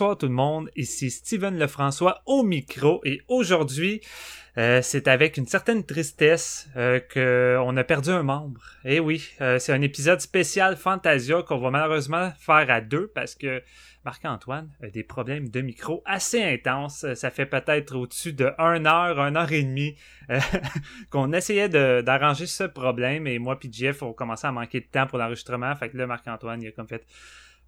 Bonsoir tout le monde, ici Steven Lefrançois au micro et aujourd'hui euh, c'est avec une certaine tristesse euh, qu'on a perdu un membre. Et eh oui, euh, c'est un épisode spécial Fantasia qu'on va malheureusement faire à deux parce que Marc-Antoine a des problèmes de micro assez intenses. Ça fait peut-être au-dessus de 1 heure, 1 heure et demie qu'on essayait d'arranger ce problème et moi puis Jeff on commençait à manquer de temps pour l'enregistrement. Fait que là Marc-Antoine il a comme fait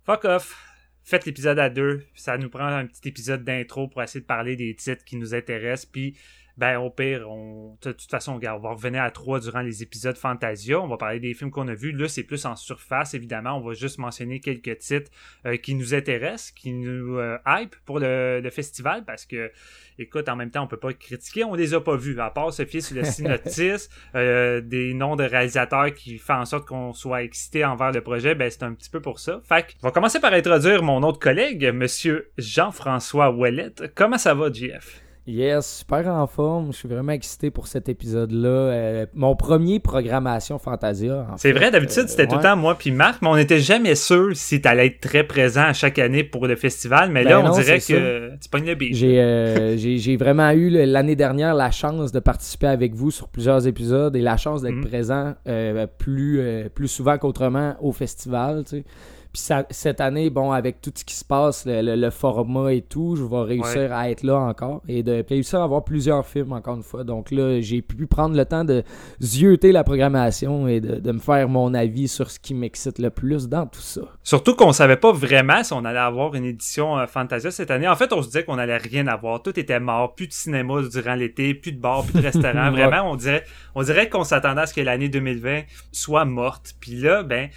fuck off faites l'épisode à deux. Ça nous prend un petit épisode d'intro pour essayer de parler des titres qui nous intéressent. Puis, ben, au pire, on, de toute façon, on va revenir à trois durant les épisodes Fantasia. On va parler des films qu'on a vus. Là, c'est plus en surface, évidemment. On va juste mentionner quelques titres euh, qui nous intéressent, qui nous euh, hype pour le, festival parce que écoute, en même temps, on peut pas critiquer, on les a pas vus, à part se fier sur le synopsis, euh, des noms de réalisateurs qui font en sorte qu'on soit excité envers le projet, ben c'est un petit peu pour ça. Fait que, on va commencer par introduire mon autre collègue, monsieur Jean-François Ouellette. Comment ça va, JF? Yes, super en forme. Je suis vraiment excité pour cet épisode-là. Euh, mon premier programmation Fantasia. C'est vrai, d'habitude, c'était tout le temps moi puis Marc, mais on n'était jamais sûr si tu allais être très présent à chaque année pour le festival. Mais là, ben on dirait que tu pognes le beat. Euh, j'ai vraiment eu l'année dernière la chance de participer avec vous sur plusieurs épisodes et la chance d'être mm. présent euh, plus, plus souvent qu'autrement au festival. Tu sais. Puis cette année, bon, avec tout ce qui se passe, le, format et tout, je vais réussir à être là encore et de réussir à avoir plusieurs films encore une fois. Donc là, j'ai pu prendre le temps de zioter la programmation et de, me faire mon avis sur ce qui m'excite le plus dans tout ça. Surtout qu'on savait pas vraiment si on allait avoir une édition euh, Fantasia cette année. En fait, on se disait qu'on allait rien avoir. Tout était mort. Plus de cinéma durant l'été, plus de bars, plus de restaurants. vraiment, on dirait, on dirait qu'on s'attendait à ce que l'année 2020 soit morte. Puis là, ben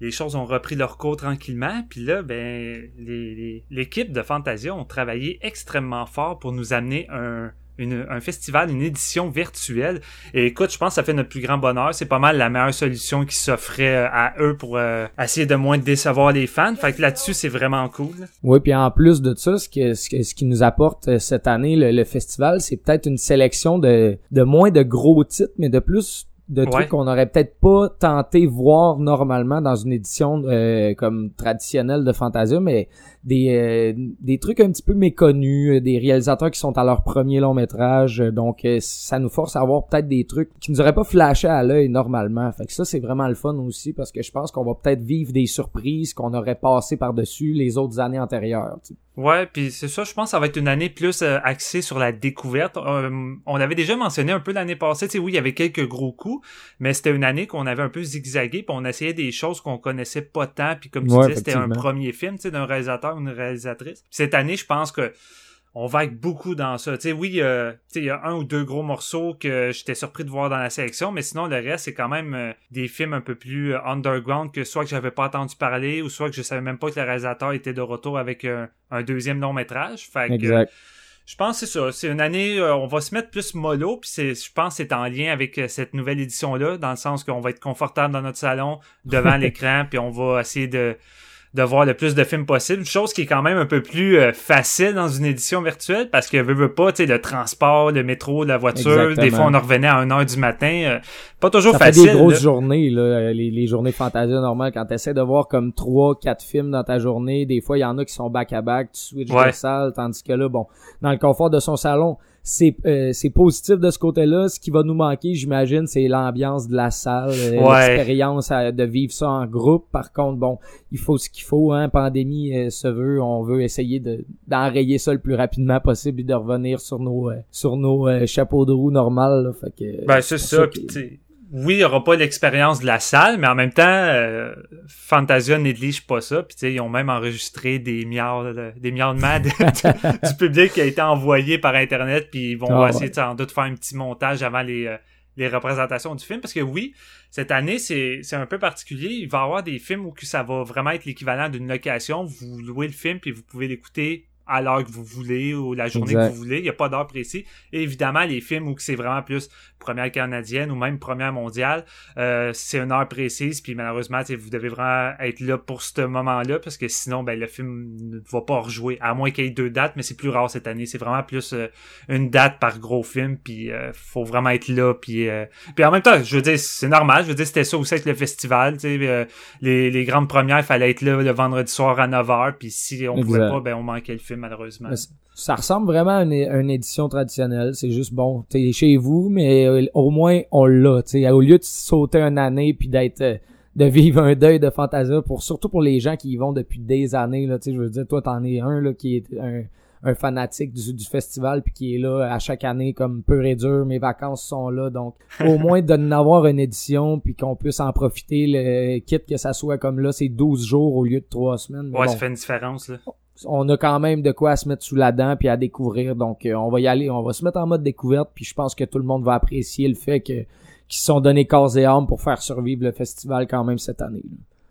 les choses ont repris leur cours tranquillement. Puis là, ben, l'équipe de Fantasia ont travaillé extrêmement fort pour nous amener un, un festival, une édition virtuelle. Et écoute, je pense que ça fait notre plus grand bonheur. C'est pas mal la meilleure solution qui s'offrait euh, à eux pour euh, essayer de moins décevoir les fans. Fait que là-dessus, c'est vraiment cool. Oui, puis en plus de ça, ce, que, ce, qui nous apporte euh, cette année, le, festival, c'est peut-être une sélection de, de moins de gros titres, mais de plus de trucs qu'on aurait peut-être pas tenté voir normalement dans une édition euh, comme traditionnelle de Fantasia, mais des, euh, des trucs un petit peu méconnus, euh, des réalisateurs qui sont à leur premier long métrage, donc ça nous force à avoir peut-être des trucs qui nous auraient pas flashé à l'œil normalement. Fait que ça c'est vraiment le fun aussi parce que je pense qu'on va peut-être vivre des surprises qu'on aurait passé par-dessus les autres années antérieures. Ouais, puis c'est ça, je pense que ça va être une année plus axée sur la découverte. on avait déjà mentionné un peu l'année passée, tu sais, oui, il y avait quelques gros coups, mais c'était une année qu'on avait un peu zigzagué, puis on essayait des choses qu'on connaissait pas tant, puis comme tu disais, c'était un premier film, tu sais, d'un réalisateur une réalisatrice. cette année, je pense que on va être beaucoup dans ça. Tu sais, oui, euh, il y a un ou deux gros morceaux que j'étais surpris de voir dans la sélection, mais sinon, le reste, c'est quand même euh, des films un peu plus euh, underground que soit que j'avais pas entendu parler ou soit que je savais même pas que le réalisateur était de retour avec un deuxième long métrage. Fait exact. Je pense que c'est ça. C'est une année, on va se mettre plus mollo, puis je pense que c'est en lien avec cette nouvelle édition-là, dans le sens qu'on va être confortable dans notre salon, devant l'écran, puis on va essayer de de voir le plus de films possible, chose qui est quand même un peu plus euh, facile dans une édition virtuelle parce que veut, veut pas, tu sais, le transport, le métro, la voiture, des fois on en revenait à 1h du matin, euh, pas toujours ça facile. Fait des grosses journées là, les, les journées Fantasia normales. Quand tu essaies de voir comme trois, quatre films dans ta journée, des fois il y en a qui sont back à back, tu switches de salle tandis que là bon, dans le confort de son salon, c'est euh, c'est positif de ce côté-là. Ce qui va nous manquer, j'imagine, c'est l'ambiance de la salle, euh, l'expérience de vivre ça en groupe. Par contre, bon, il faut ce qu'il faut. Hein, pandémie euh, se veut, on veut essayer de d'enrayer ça le plus rapidement possible et de revenir sur nos sur nos chapeaux de roue normales. Fait que, ben c'est ça oui, il n'y aura pas l'expérience de la salle, mais en même temps, euh, Fantasia néglige pas ça. Puis ils ont même enregistré des miaulements des du, public qui a été envoyé par Internet, puis ils vont ah, essayer sans doute faire un petit montage avant les, euh, les représentations du film. Parce que oui, cette année, c'est un peu particulier. Il va y avoir des films où ça va vraiment être l'équivalent d'une location. Vous louez le film, puis vous pouvez l'écouter à l'heure que vous voulez ou la journée que vous voulez. Il n'y a pas d'heure précis. Et évidemment, les films où c'est vraiment plus première canadienne ou même première mondiale, euh, c'est une heure précise. Puis malheureusement, vous devez vraiment être là pour ce moment-là parce que sinon, ben, le film ne va pas rejouer. À moins qu'il y ait deux dates, mais c'est plus rare cette année. C'est vraiment plus euh, une date par gros film. Puis euh, faut vraiment être là. Puis, puis en même temps, je veux dire, c'est normal. Je veux dire, c'était ça aussi avec le festival. les, les grandes premières, il fallait être là le vendredi soir à 9h. Puis si on pouvait pas, ben on manquait le film malheureusement. Ça ressemble vraiment à une, édition traditionnelle. C'est juste bon, t'es chez vous, mais euh, au moins on l'a. Au lieu de sauter une année puis d'être euh, de vivre un deuil de Fantasia pour surtout pour les gens qui y vont depuis des années là, je veux dire toi t'en es un là qui est un, fanatique du, festival puis qui est là à chaque année comme peu et dur, mes vacances sont là donc au moins de n'avoir une édition puis qu'on puisse en profiter le quitte que ça soit comme là c'est 12 jours au lieu de 3 semaines. ouais, ça fait une différence là on a quand même de quoi se mettre sous la dent puis à découvrir. Donc, euh, on va y aller, on va se mettre en mode découverte. Puis je pense que tout le monde va apprécier le fait que qu'ils se sont donnés corps et âme pour faire survivre le festival quand même cette année.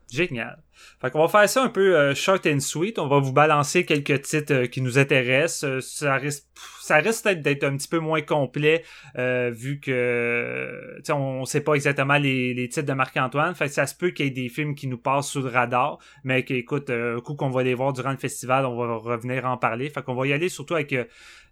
Génial. Fait qu'on va faire ça un peu euh, short and sweet. On va vous balancer quelques titres euh, qui nous intéressent. Euh, ça risque, ça risque peut-être d'être un petit peu moins complet vu que on, sait pas exactement les, les titres de Marc-Antoine. Fait que ça se peut qu'il y ait des films qui nous passent sous le radar, mais qu'écoute, un coup qu'on va les voir durant le festival, on va revenir en parler. Fait qu'on va y aller surtout avec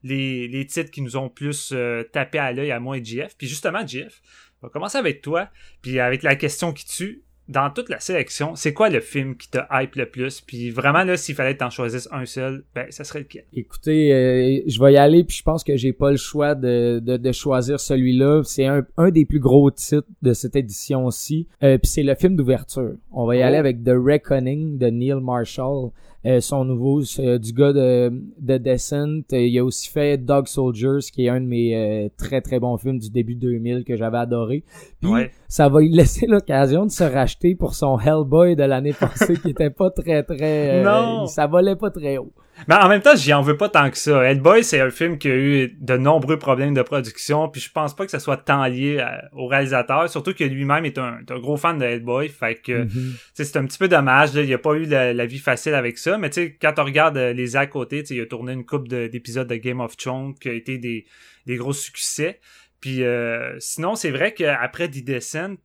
les, les titres qui nous ont plus tapé à l'œil à moi et JF. Puis justement, JF, on va commencer avec toi, puis avec la question qui tue dans toute la sélection, c'est quoi le film qui te hype le plus? Puis vraiment, là, s'il fallait t'en choisir un seul, ben, ça serait lequel? Écoutez, euh, je vais y aller, puis je pense que j'ai pas le choix de, de, de choisir celui-là. C'est un, un des plus gros titres de cette édition-ci. Euh, puis c'est le film d'ouverture. On va y aller oh. avec The Reckoning de Neil Marshall. Euh, son nouveau du gars de, de Descent. il a aussi fait Dog Soldiers, qui est un de mes très très bons films du début 2000 que j'avais adoré. Puis ça va lui laisser l'occasion de se racheter pour son Hellboy de l'année passée qui était pas très très... non! Ça volait pas très haut. Mais en même temps, j'y en veux pas tant que ça. Hellboy, c'est un film qui a eu de nombreux problèmes de production, puis je pense pas que ça soit tant lié au réalisateur, surtout que lui-même est un, gros fan de Hellboy, fait que mhm. c'est un petit peu dommage. Là. Il a pas eu la, vie facile avec ça, mais tu sais, quand on regarde euh, les à côté, il a tourné une coupe d'épisodes de, Game of Thrones qui a été des, des gros succès. Puis euh, sinon, c'est vrai qu'après The Descent,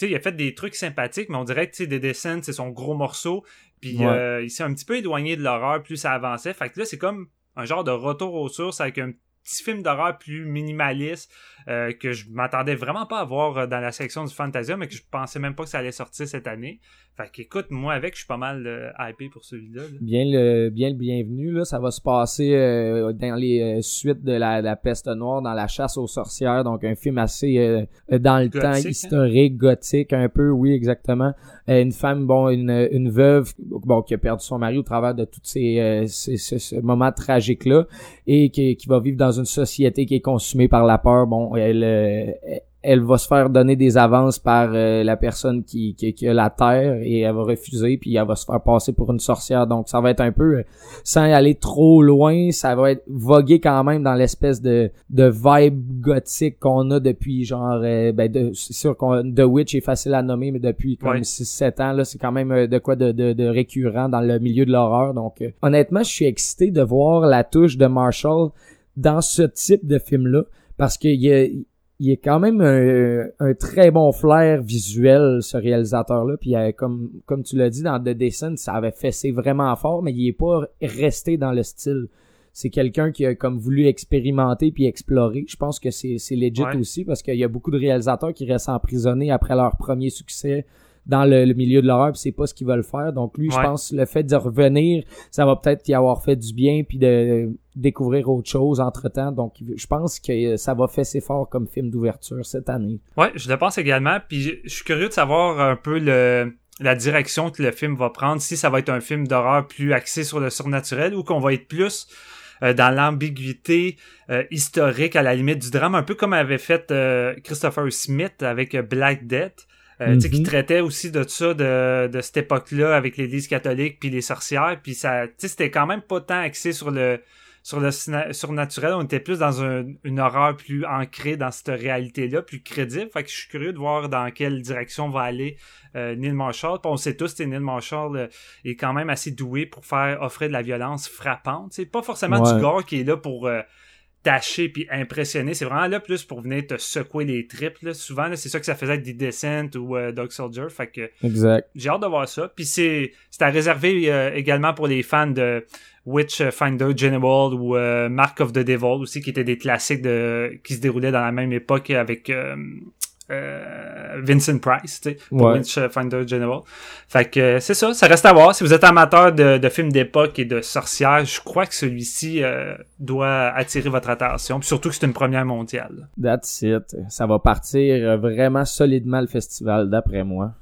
il a fait des trucs sympathiques, mais on dirait que The Descent, c'est son gros morceau. Puis euh, il s'est un petit peu éloigné de l'horreur plus ça avançait. Fait que là, c'est comme un genre de retour aux sources avec un petit film d'horreur plus minimaliste euh, que je m'attendais vraiment pas à voir euh, dans la section du Fantasia, mais que je pensais même pas que ça allait sortir cette année. Fait qu'écoute, moi avec, je suis pas mal euh, hypé pour celui-là. Bien le bien le bienvenu, là. Ça va se passer euh, dans les suites de la, peste noire, dans la chasse aux sorcières, donc un film assez dans le temps, hein? historique, gothique, un peu, oui, exactement. une femme, bon, une, une veuve, bon, qui a perdu son mari au travers de tous ces, ces, moments tragiques-là, et qui, qui va vivre dans une société qui est consumée par la peur, bon, elle, euh, elle va se faire donner des avances par euh, la personne qui, qui, a la terre et elle va refuser puis elle va se faire passer pour une sorcière. Donc ça va être un peu euh, sans aller trop loin ça va être voguer quand même dans l'espèce de de vibe gothique qu'on a depuis genre ben c'est sûr qu'on The Witch est facile à nommer mais depuis comme 6-7 ans là c'est quand même de quoi de, de, de, récurrent dans le milieu de l'horreur. Donc honnêtement je suis excité de voir la touche de Marshall dans ce type de film là parce qu'il y a il est quand même un, très bon flair visuel ce réalisateur là puis euh, comme comme tu l'as dit dans The Descent ça avait fessé vraiment fort mais il est pas resté dans le style. C'est quelqu'un qui a comme voulu expérimenter puis explorer. Je pense que c'est c'est legit aussi parce qu'il y a beaucoup de réalisateurs qui restent emprisonnés après leur premier succès dans le, milieu de l'horreur, c'est pas ce qu'ils veulent faire. Donc lui, je pense le fait de revenir, ça va peut-être y avoir fait du bien puis de découvrir autre chose entre-temps. Donc je pense que ça va faire ses fort comme film d'ouverture cette année. Ouais, je le pense également puis je suis curieux de savoir un peu le la direction que le film va prendre, si ça va être un film d'horreur plus axé sur le surnaturel ou qu'on va être plus dans l'ambiguïté historique à la limite du drame, un peu comme avait fait Christopher Smith avec Black Death. Euh, qui mhm. traitait aussi de ça, de, de cette époque-là, avec l'Église catholique puis les sorcières. Puis ça, c'était quand même pas tant axé sur le sur le surnaturel. On était plus dans une horreur plus ancrée dans cette réalité-là, plus crédible. Fait que je suis curieux de voir dans quelle direction va aller euh, Neil Marshall. on sait tous que Neil Marshall euh, est quand même assez doué pour faire offrir de la violence frappante. C'est pas forcément du gore qui est là pour tâcher puis impressionner. C'est vraiment là plus pour venir te secouer les tripes. Souvent, c'est ça que ça faisait avec The Descent ou euh, Dog Soldier. Fait que exact. j'ai hâte de voir ça. Puis c'est à réserver euh, également pour les fans de Witchfinder General ou euh, Mark of the Devil aussi, qui étaient des classiques de qui se déroulaient dans la même époque avec euh, Vincent Price, tu sais, pour Witchfinder General. Fait que euh, c'est ça, ça reste à voir. Si vous êtes amateur de, films d'époque et de sorcières, je crois que celui-ci euh, doit attirer votre attention. surtout que c'est une première mondiale. That's it. Ça va partir vraiment solidement le festival, d'après moi.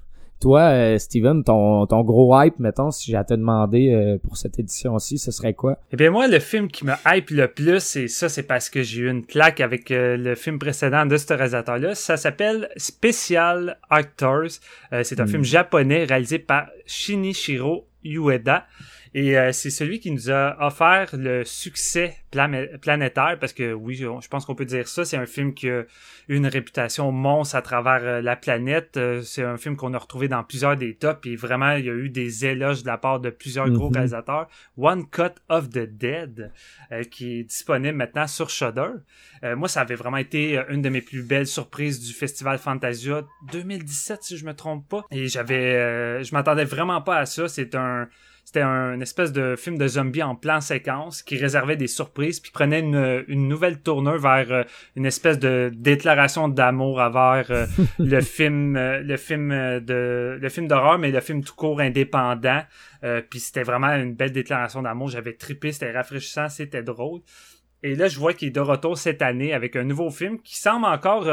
Toi, euh, Steven, ton, ton gros hype, mettons, si j'ai à te demander euh, pour cette édition-ci, ce serait quoi? Eh bien, moi, le film qui me hype le plus, et ça, c'est parce que j'ai eu une plaque avec euh, le film précédent de ce réalisateur-là. Ça s'appelle Special Actors. c'est un hmm. film japonais réalisé par Shinichiro Ueda. Et euh, c'est celui qui nous a offert le succès planétaire, parce que oui, je pense qu'on peut dire ça. C'est un film qui a une réputation monstre à travers euh, la planète. Euh, c'est un film qu'on a retrouvé dans plusieurs des tops, et vraiment, il y a eu des éloges de la part de plusieurs gros mhm. réalisateurs. One Cut of the Dead, qui est disponible maintenant sur Shudder. moi, ça avait vraiment été une de mes plus belles surprises du Festival Fantasia 2017, si je me trompe pas. Et j'avais, je m'attendais vraiment pas à ça. C'est un c'était un espèce de film de zombies en plan séquence qui réservait des surprises puis prenait une, une nouvelle tournure vers euh, une espèce de déclaration d'amour envers euh, le film euh, le film de le film d'horreur mais le film tout court indépendant. Puis c'était vraiment une belle déclaration d'amour. J'avais trippé c'était rafraîchissant c'était drôle. Et là, je vois qu'il est de retour cette année avec un nouveau film qui semble encore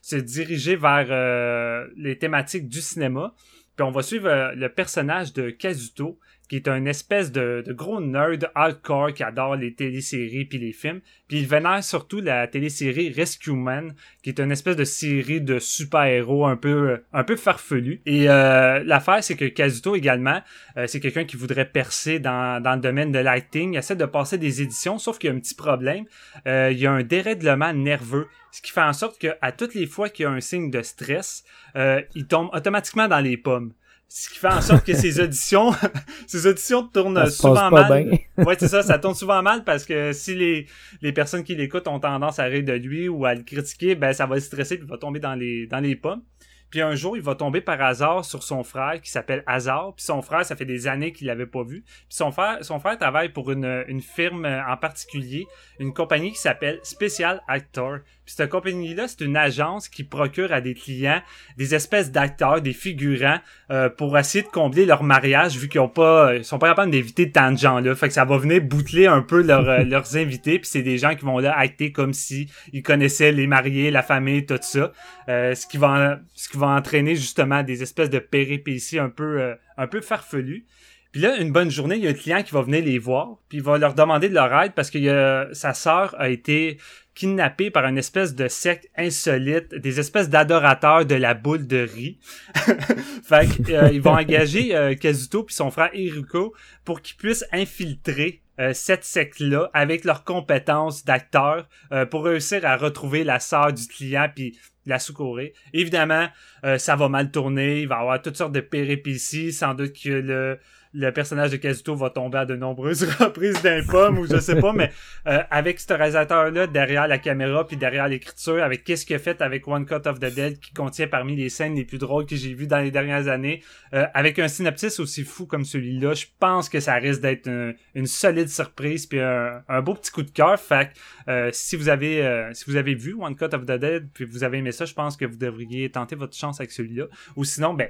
se diriger vers les thématiques du cinéma. Puis on va suivre le personnage de Kazuto, qui est un espèce de, gros nerd hardcore qui adore les téléséries puis les films. Puis il vénère surtout la télésérie Rescue Man, qui est une espèce de série de super-héros un peu un peu farfelu. Et euh, l'affaire, c'est que Kazuto également, euh, c'est quelqu'un qui voudrait percer dans, dans le domaine de l'acting. Il essaie de passer des éditions, sauf qu'il y a un petit problème. Euh, il y a un dérèglement nerveux, ce qui fait en sorte qu'à toutes les fois qu'il y a un signe de stress, il tombe automatiquement dans les pommes ce qui fait en sorte que ces auditions ces auditions tournent souvent mal. ouais, c'est ça, ça tourne souvent mal parce que si les les personnes qui l'écoutent ont tendance à rire de lui ou à le critiquer, ben ça va le stresser puis il va tomber dans les dans les pommes. Puis un jour, il va tomber par hasard sur son frère qui s'appelle Hazard. Puis son frère, ça fait des années qu'il l'avait pas vu. Puis son frère, son frère travaille pour une, une firme en particulier, une compagnie qui s'appelle Special Actor. Puis cette compagnie-là, c'est une agence qui procure à des clients des espèces d'acteurs, des figurants, euh, pour essayer de combler leur mariage, vu qu'ils ont pas, ils sont pas capables d'éviter tant de gens-là. Fait que ça va venir bouteler un peu euh, leurs invités. Puis c'est des gens qui vont là acter comme si ils connaissaient les mariés, la famille, tout ça. Euh, ce qui va, ce qui va entraîner justement des espèces de péripéties un peu, un peu farfelues. Puis là, une bonne journée, il y a un client qui va venir les voir, puis il va leur demander de leur aide parce que sa sœur a été kidnappé par une espèce de secte insolite, des espèces d'adorateurs de la boule de riz. fait qu'ils euh, vont engager euh, Kazuto puis son frère Iruko pour qu'ils puissent infiltrer euh, cette secte-là avec leurs compétences d'acteurs pour réussir à retrouver la sœur du client puis la secourir. Évidemment, ça va mal tourner, il va y avoir toutes sortes de péripéties, sans doute que le le personnage de Kazuto va tomber à de nombreuses reprises d'un pomme ou je sais pas, mais euh, avec ce réalisateur-là derrière la caméra puis derrière l'écriture, avec qu'est-ce qu'il a fait avec One Cut of the Dead qui contient parmi les scènes les plus drôles que j'ai vues dans les dernières années, euh, avec un synopsis aussi fou comme celui-là, je pense que ça risque d'être une solide surprise puis un, beau petit coup de cœur. Fait euh, si vous avez si vous avez vu One Cut of the Dead puis vous avez aimé ça, je pense que vous devriez tenter votre chance avec celui-là. Ou sinon, ben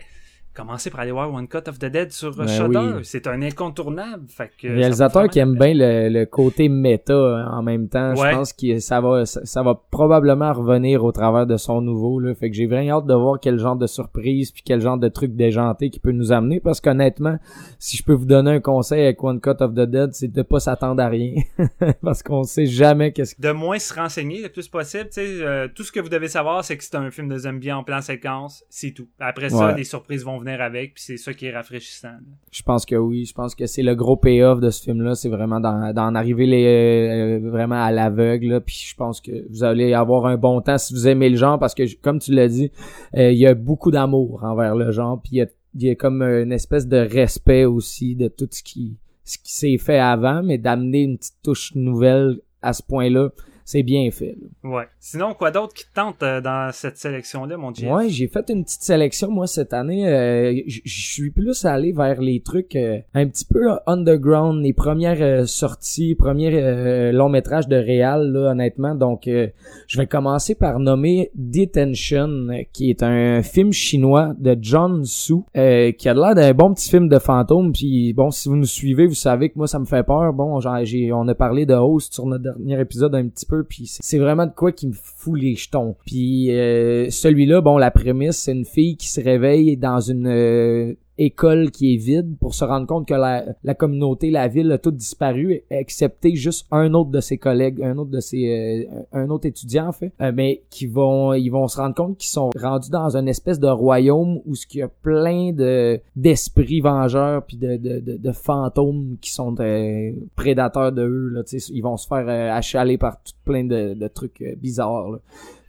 commencez par aller voir One Cut of the Dead sur ben Shudder. C'est un incontournable. Fait que Réalisateur qui aime bien le, côté méta hein, en même temps. Je pense que ça va, ça, va probablement revenir au travers de son nouveau. Là. Fait que j'ai vraiment hâte de voir quel genre de surprise puis quel genre de truc déjanté qui peut nous amener. Parce qu'honnêtement, si je peux vous donner un conseil avec One Cut of the Dead, c'est de pas s'attendre à rien. parce qu'on sait jamais qu'est-ce De moins se renseigner le plus possible. Euh, tout ce que vous devez savoir, c'est que c'est un film de zombies en plan séquence. C'est tout. Après ça, les surprises vont venir avec, puis c'est ça qui est rafraîchissant. Je pense que oui. Je pense que c'est le gros payoff de ce film-là. C'est vraiment d'en arriver les, euh, vraiment à l'aveugle. Puis je pense que vous allez avoir un bon temps si vous aimez le genre, parce que comme tu l'as dit, euh, il y a beaucoup d'amour envers le genre. Puis il y a, comme une espèce de respect aussi de tout ce qui ce qui s'est fait avant, mais d'amener une petite touche nouvelle à ce point-là c'est bien fait. Ouais. Sinon, quoi d'autre qui te tente euh, dans cette sélection-là, mon Dieu? Ouais, j'ai fait une petite sélection, moi, cette année. Euh, je suis plus allé vers les trucs euh, un petit peu underground, les premières sorties, premiers longs métrages de réal, là, honnêtement. Donc, je vais commencer par nommer Detention, qui est un film chinois de John Su, qui a l'air d'un bon petit film de fantôme. Puis, bon, si vous nous suivez, vous savez que moi, ça me fait peur. Bon, j'ai, on a parlé de Host sur notre dernier épisode un petit peu puis c'est vraiment de quoi qui me fout les jetons. Puis euh, celui-là, bon, la prémisse, c'est une fille qui se réveille dans une euh, école qui est vide pour se rendre compte que la, la, communauté, la ville a tout disparu, excepté juste un autre de ses collègues, un autre de ses, euh, un autre étudiant en fait, euh, mais qui vont, ils vont se rendre compte qu'ils sont rendus dans une espèce de royaume où ce qu'il y a plein de d'esprits vengeurs puis de, de, de, fantômes qui sont euh, prédateurs de eux là, ils vont se faire achaler par tout plein de, de trucs bizarres. Là.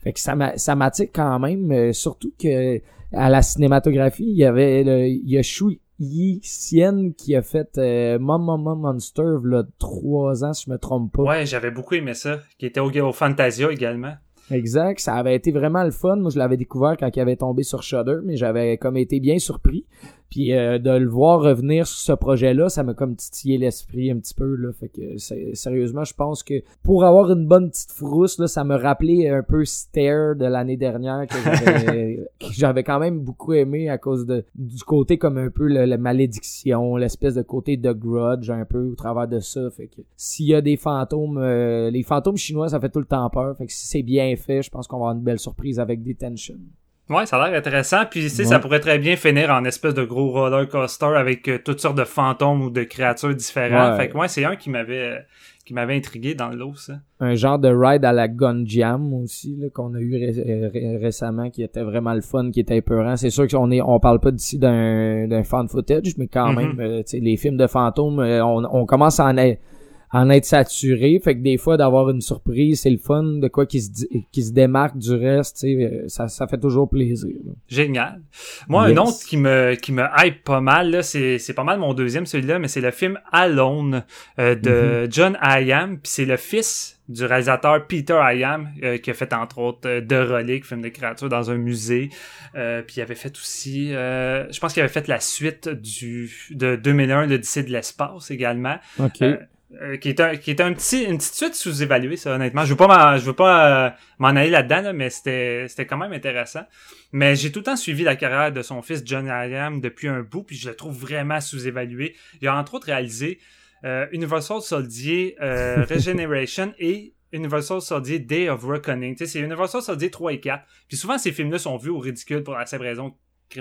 Fait que ça m'attire quand même, surtout que à la cinématographie, il y avait le Yoshu Yi Sien qui a fait euh, Mama Monster là trois ans si je me trompe pas. Ouais, j'avais beaucoup aimé ça, qui était au, au Fantasia également. Exact, ça avait été vraiment le fun. Moi, je l'avais découvert quand il avait tombé sur Shudder, mais j'avais comme été bien surpris. Puis euh, de le voir revenir sur ce projet-là, ça m'a comme titillé l'esprit un petit peu là. Fait que sérieusement, je pense que pour avoir une bonne petite frousse là, ça me rappelait un peu Stare de l'année dernière que j'avais quand même beaucoup aimé à cause de du côté comme un peu la malédiction, l'espèce de côté de grudge un peu au travers de ça. Fait que s'il y a des fantômes, euh, les fantômes chinois, ça fait tout le temps peur. Fait que si c'est bien fait, je pense qu'on va avoir une belle surprise avec Detention. Ouais, ça a l'air intéressant. Puis ici, ça pourrait très bien finir en espèce de gros roller coaster avec euh, toutes sortes de fantômes ou de créatures différentes. Fait que moi, c'est un qui m'avait euh, qui m'avait intrigué dans l'eau, ça. Un genre de ride à la Gun Jam aussi, là, qu'on a eu récemment, qui était vraiment le fun, qui était épeurant. C'est sûr qu'on est, on parle pas d'ici d'un, d'un fan footage, mais quand mm-hmm. même, euh, les films de fantômes, on, on commence à en être en être saturé. Fait que des fois, d'avoir une surprise, c'est le fun de quoi qui se, qui se démarque du reste, euh, ça, ça fait toujours plaisir. Génial. Moi, un autre qui me, qui me hype pas mal, là, c'est, c'est pas mal mon deuxième, celui-là, mais c'est le film Alone euh, de mm-hmm. John Hayam. Puis c'est le fils du réalisateur Peter Hayam euh, qui a fait entre autres De Relic, film de créatures dans un musée. puis il avait fait aussi, je pense qu'il avait fait la suite du de 2001, l'Odyssée de l'espace également. Euh, qui est un qui est un petit une petite suite sous-évaluée ça honnêtement. Je veux pas je veux pas euh, m'en aller là-dedans mais c'était c'était quand même intéressant. Mais j'ai tout le temps suivi la carrière de son fils John Hayam depuis un bout puis je le trouve vraiment sous-évalué. Il a entre autres réalisé euh, Universal Soldier Regeneration et Universal Soldier Day of Reckoning. C'est Universal Soldier 3 et 4 puis souvent ces films là sont vus au ridicule pour la simple raison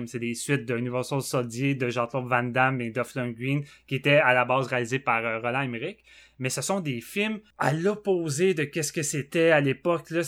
c'est des suites de Universal Soldier de Jean-Claude Van Damme et Duff Green qui étaient à la base réalisés par euh, Roland Emmerich. Mais ce sont des films à l'opposé de qu'est-ce que c'était à l'époque là.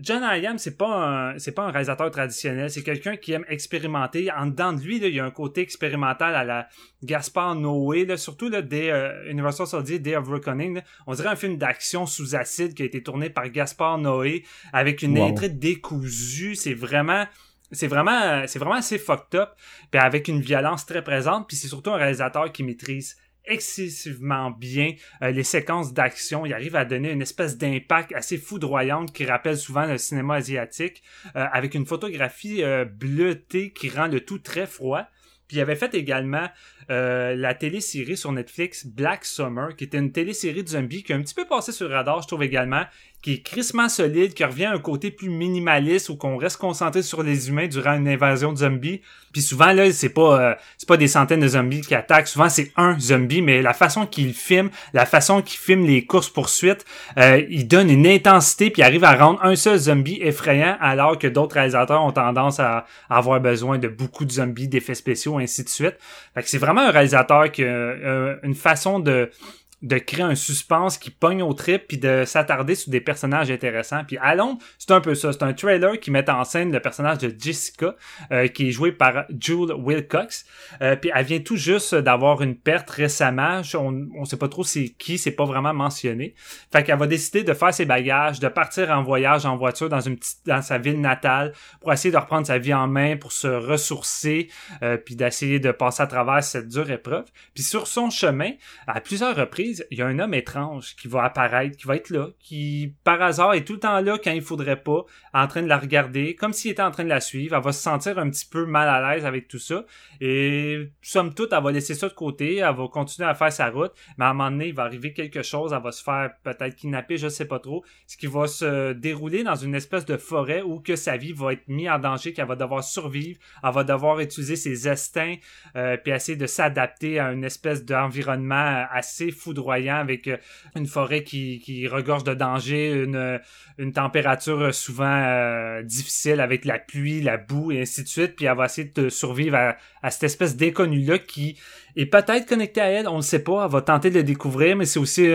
John Hayam c'est pas un c'est pas un réalisateur traditionnel. C'est quelqu'un qui aime expérimenter. En dedans de lui il y a un côté expérimental à la Gaspard Noé là, surtout là, des euh, Universal Soldier Day of Reckoning on dirait un film d'action sous acide qui a été tourné par Gaspard Noé avec une intrigue décousue c'est vraiment c'est vraiment c'est vraiment assez fucked up puis avec une violence très présente puis c'est surtout un réalisateur qui maîtrise excessivement bien euh, les séquences d'action. Il arrive à donner une espèce d'impact assez foudroyante qui rappelle souvent le cinéma asiatique, euh, avec une photographie euh, bleutée qui rend le tout très froid. Puis il avait fait également euh, la télésérie sur Netflix Black Summer, qui était une télésérie de zombies qui a un petit peu passé sur le radar, je trouve également, qui est crissement solide, qui revient à un côté plus minimaliste où qu'on reste concentré sur les humains durant une invasion de zombies. Puis souvent là, c'est pas euh, c'est pas des centaines de zombies qui attaquent, souvent c'est un zombie, mais la façon qu'il filme, la façon qu'il filme les courses poursuites, euh, il donne une intensité puis arrive à rendre un seul zombie effrayant alors que d'autres réalisateurs ont tendance à, avoir besoin de beaucoup de zombies, d'effets spéciaux, ainsi de suite. Fait que c'est vraiment un réalisateur qui a euh, une façon de de créer un suspense qui pogne au trip puis de s'attarder sur des personnages intéressants. Puis à Londres, c'est un peu ça. C'est un trailer qui met en scène le personnage de Jessica, euh, qui est joué par Jules Wilcox. Euh, puis elle vient tout juste d'avoir une perte récemment. On, on sait pas trop c'est qui, c'est pas vraiment mentionné. Fait qu'elle va décider de faire ses bagages, de partir en voyage en voiture dans une petite, dans sa ville natale pour essayer de reprendre sa vie en main, pour se ressourcer, euh, puis d'essayer de passer à travers cette dure épreuve. Puis sur son chemin, à plusieurs reprises il y a un homme étrange qui va apparaître, qui va être là, qui par hasard est tout le temps là quand il faudrait pas, en train de la regarder, comme s'il était en train de la suivre. Elle va se sentir un petit peu mal à l'aise avec tout ça. Et somme toute, elle va laisser ça de côté, elle va continuer à faire sa route, mais à un moment donné, il va arriver quelque chose, elle va se faire peut-être kidnapper, je sais pas trop, ce qui va se dérouler dans une espèce de forêt où que sa vie va être mise en danger, qu'elle va devoir survivre, elle va devoir utiliser ses instincts, euh, puis essayer de s'adapter à une espèce d'environnement assez avec euh, une forêt qui, regorge de danger, une, température souvent euh, difficile avec la pluie, la boue et ainsi de suite. Puis elle va essayer de survivre à, cette espèce d'inconnu-là qui est peut-être connecté à elle, on ne sait pas. Elle va tenter de le découvrir, mais c'est aussi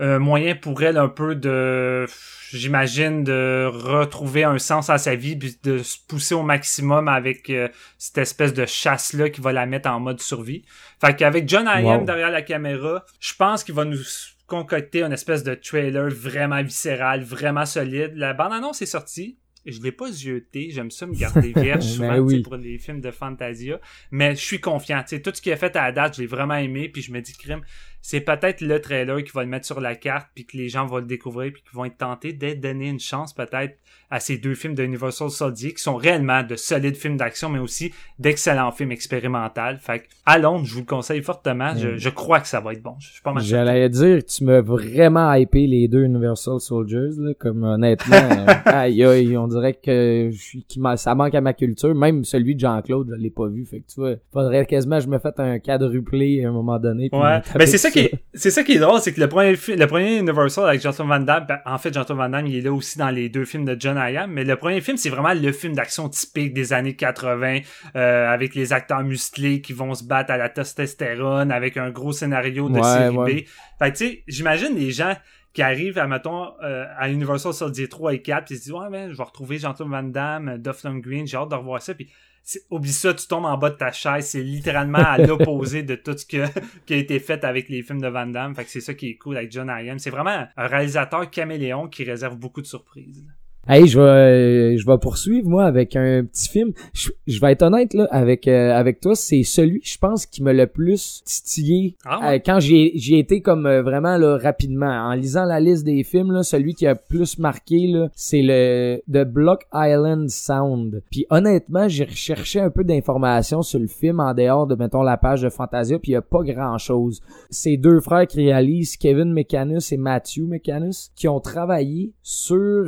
euh, un moyen pour elle un peu de j'imagine de retrouver un sens à sa vie puis de se pousser au maximum avec euh, cette espèce de chasse là qui va la mettre en mode survie. Fait qu'avec John I.M. derrière la caméra, je pense qu'il va nous concocter une espèce de trailer vraiment viscéral, vraiment solide. La bande-annonce est sortie. Je l'ai pas zioté, j'aime ça me garder vierge souvent ben pour les films de Fantasia, mais je suis confiant. tout ce qui est fait à la date, je l'ai vraiment aimé, puis je me dis crime, c'est peut-être le trailer qui va le mettre sur la carte puis que les gens vont le découvrir puis qui vont être tentés d'être donner une chance peut-être à ces deux films de Universal Soldier qui sont réellement de solides films d'action mais aussi d'excellents films expérimentaux. Fait à Londres, je vous le conseille fortement. Je, mm. je, crois que ça va être bon. Je suis pas mal J'allais dire, tu m'as vraiment hypé les deux Universal Soldiers là, comme honnêtement, euh, aïe aïe, on dirait que je ça manque à ma culture. Même celui de Jean-Claude, je l'ai pas vu. Fait que tu vois, faudrait quasiment je me fasse un quadruplé à un moment donné. Ouais, ben c'est ça c'est ça qui est drôle, c'est que le premier, le premier Universal avec Jonathan Van Damme, ben, en fait, Jonathan Van Damme, il est là aussi dans les deux films de John Hayam, mais le premier film, c'est vraiment le film d'action typique des années 80, euh, avec les acteurs musclés qui vont se battre à la testostérone, avec un gros scénario de série B. Fait tu sais, j'imagine les gens qui arrivent à mettons euh, à Universal Soldier 3 et 4 puis ils se disent ouais mais je vais retrouver Jonathan Van Damme Duff Green j'ai hâte de revoir ça puis oublie ça, tu tombes en bas de ta chaise. C'est littéralement à l'opposé de tout ce qui a été fait avec les films de Van Damme. Fait que c'est ça qui est cool avec John Iam. C'est vraiment un réalisateur caméléon qui réserve beaucoup de surprises. Hey, je vais, je vais poursuivre moi avec un petit film. Je, vais être honnête là avec euh, avec toi, c'est celui, je pense, qui m'a le plus titillé ah euh, quand j'ai j'ai été comme euh, vraiment là rapidement en lisant la liste des films là, celui qui a plus marqué là, c'est le The Block Island Sound. Puis honnêtement, j'ai recherché un peu d'informations sur le film en dehors de mettons la page de Fantasia, puis il y a pas grand chose. C'est deux frères qui réalisent, Kevin McCanus et Matthew McCanus, qui ont travaillé sur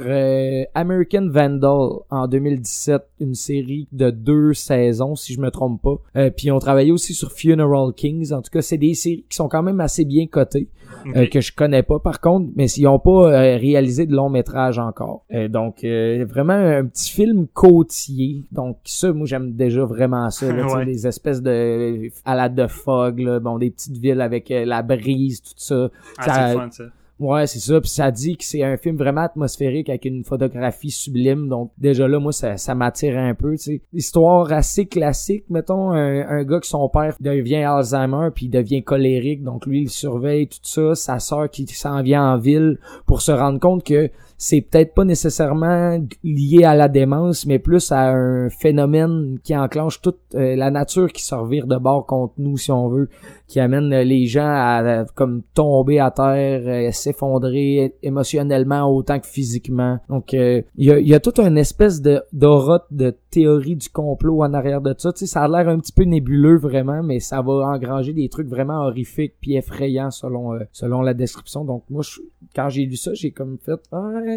American Vandal en 2017, une série de deux saisons si je me trompe pas. Euh, puis ils ont travaillé aussi sur Funeral Kings. En tout cas, c'est des séries qui sont quand même assez bien cotées. Euh, que je connais pas par contre, mais ils ont pas euh, réalisé de long métrage encore. donc vraiment un petit film côtier. Donc ça, moi j'aime déjà vraiment ça. Là, Des espèces de à la de fog, là, bon des petites villes avec la brise, tout ça. Ah, fun, ça Ouais, c'est ça. Puis ça dit que c'est un film vraiment atmosphérique avec une photographie sublime. Donc déjà là, moi, ça, ça m'attire un peu. Sais, histoire assez classique. Mettons un, un gars que son père devient Alzheimer puis devient colérique. Donc lui, il surveille tout ça. Sa sœur qui s'en vient en ville pour se rendre compte que c'est peut-être pas nécessairement lié à la démence, mais plus à un phénomène qui enclenche toute euh, la nature qui se revire de bord contre nous, si on veut, qui amène les gens à, comme tomber à terre, euh, s'effondrer émotionnellement autant que physiquement. Donc, il y, a, y a toute une espèce de d'aura de théorie du complot en arrière de ça. Ça a l'air un petit peu nébuleux vraiment, mais ça va engranger des trucs vraiment horrifiques puis effrayants selon selon la description. Donc, moi, je, quand j'ai lu ça, j'ai comme fait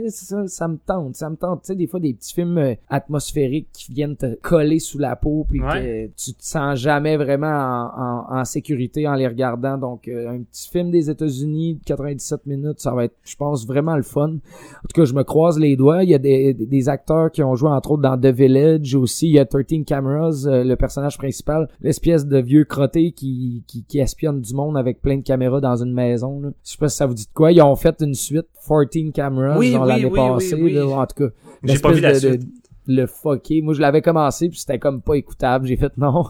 ouais, ça, ça me tente, ça me tente. Tu sais, des fois des petits films euh, atmosphériques qui viennent te coller sous la peau puis que tu te sens jamais vraiment en, en, sécurité en les regardant. Donc euh, un petit film des États-Unis de 97 minutes, ça va être, je pense, vraiment le fun. En tout cas, je me croise les doigts. Il y a des, des acteurs qui ont joué entre autres dans The Village aussi. Il y a 13 Cameras, euh, le personnage principal, l'espèce de vieux crotté qui, qui, qui espionne du monde avec plein de caméras dans une maison. Là. Je sais pas si ça vous dit de quoi. Ils ont fait une suite 14 cameras oui, dans l'année passée. en tout cas, j'ai pas vu la suite le fucker. Moi, je l'avais commencé, puis c'était comme pas écoutable. J'ai fait non.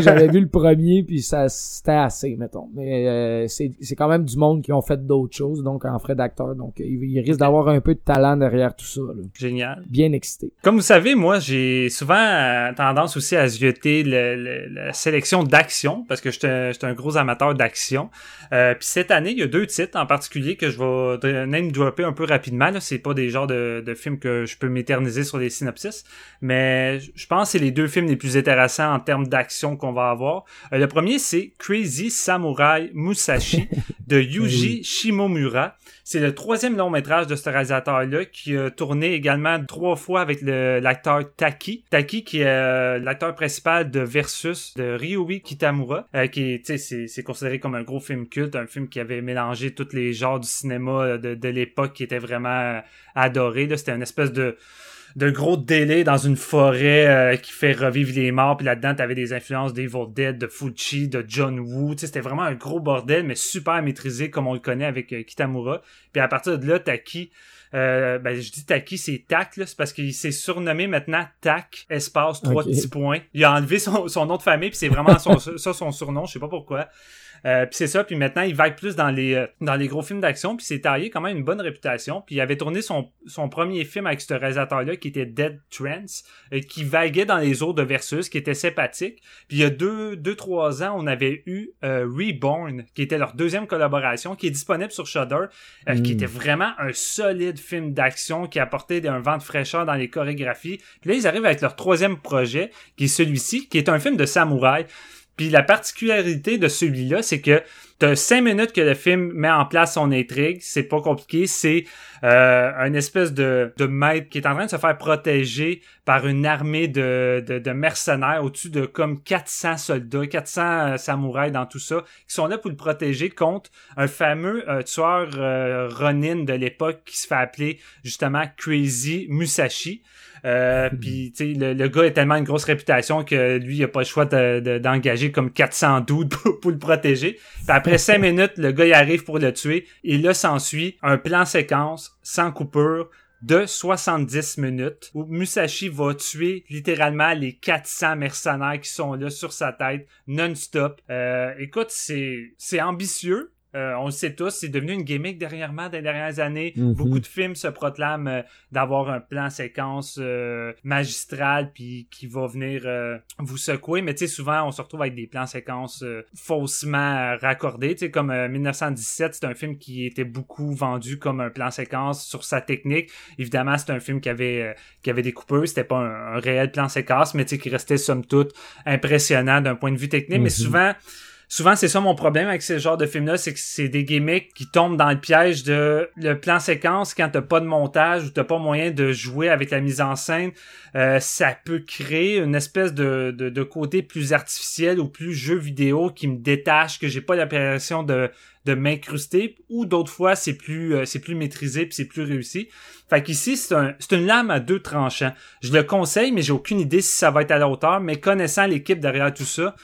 J'avais vu le premier, puis ça c'était assez, mettons. Mais euh, c'est quand même du monde qui ont fait d'autres choses, donc en frais d'acteur. Donc, il, risque d'avoir un peu de talent derrière tout ça. Génial. Bien excité. Comme vous savez, moi, j'ai souvent euh, tendance aussi à zioter le, la sélection d'action, parce que j'étais un gros amateur d'action. Euh, puis cette année, il y a deux titres en particulier que je vais name dropper un peu rapidement. C'est pas des genres de, de films que je peux m'éterniser sur les cinémas mais je pense que c'est les deux films les plus intéressants en termes d'action qu'on va avoir. Euh, le premier, c'est Crazy Samurai Musashi de Yuji Shimomura. C'est le troisième long métrage de ce réalisateur-là qui a tourné également trois fois avec l'acteur Taki. Taki qui est euh, l'acteur principal de Versus de Ryui Kitamura, euh, qui est, c'est considéré comme un gros film culte, un film qui avait mélangé tous les genres du cinéma de, de l'époque qui était vraiment adoré. C'était une espèce de de gros délais dans une forêt euh, qui fait revivre les morts. Puis là-dedans, t'avais des influences d'Evil Dead, de Fuji, de John Woo. C'était vraiment un gros bordel, mais super maîtrisé comme on le connaît avec euh, Kitamura. Puis à partir de là, Taki... Euh, ben, je dis Taki, c'est Tac, c'est parce qu'il s'est surnommé maintenant Tac, espace, trois petits points. Il a enlevé son, son nom de famille, puis c'est vraiment son, ça son surnom, je sais pas pourquoi. Euh, puis c'est ça, puis maintenant il vague plus dans les euh, dans les gros films d'action, puis c'est taillé quand même une bonne réputation. Puis il avait tourné son, son premier film avec ce réalisateur-là qui était Dead Trance, euh, qui vaguait dans les eaux de Versus, qui était sympathique. Puis il y a deux, deux trois ans, on avait eu Reborn, qui était leur deuxième collaboration, qui est disponible sur Shudder, qui hmm. était vraiment un solide film d'action qui apportait un vent de fraîcheur dans les chorégraphies. Puis là, ils arrivent avec leur troisième projet, qui est celui-ci, qui est un film de samouraï. Puis la particularité de celui-là, c'est que t'as cinq minutes que le film met en place son intrigue. C'est pas compliqué. C'est euh, un espèce de, de maître qui est en train de se faire protéger par une armée de, de, mercenaires au-dessus de comme 400 soldats, 400 euh, samouraïs dans tout ça, qui sont là pour le protéger contre un fameux euh, tueur euh, Ronin de l'époque qui se fait appeler justement Crazy Musashi. Euh, puis tu sais, le, gars a tellement une grosse réputation que lui, il a pas le choix d'engager comme 400 doutes pour, le protéger. Puis après 5 minutes, le gars il arrive pour le tuer. Et là s'ensuit un plan séquence sans coupure de 70 minutes où Musashi va tuer littéralement les 400 mercenaires qui sont là sur sa tête non-stop. Euh, écoute, c'est c'est ambitieux, euh, on le sait tous, c'est devenu une gimmick dernièrement des dernières années. Mhm. Beaucoup de films se proclament euh, d'avoir un plan séquence euh, magistral puis qui va venir vous secouer. Mais tu sais, souvent on se retrouve avec des plans séquences faussement raccordés. Tu sais, comme 1917, c'est un film qui était beaucoup vendu comme un plan séquence sur sa technique. Évidemment, c'est un film qui avait qui avait des coupeurs. C'était pas un, réel plan séquence, mais tu sais, qui restait somme toute impressionnant d'un point de vue technique. Mais mhm. souvent souvent c'est ça mon problème avec ce genre de film là c'est que c'est des gimmicks qui tombent dans le piège de le plan séquence quand t'as pas de montage ou t'as pas moyen de jouer avec la mise en scène euh, ça peut créer une espèce de, de, côté plus artificiel ou plus jeu vidéo qui me détache que j'ai pas l'impression de de m'incruster ou d'autres fois c'est plus euh, c'est plus maîtrisé puis c'est plus réussi. Fait qu'ici c'est un c'est une lame à deux tranchants. Je le conseille mais j'ai aucune idée si ça va être à la hauteur mais connaissant l'équipe derrière tout ça,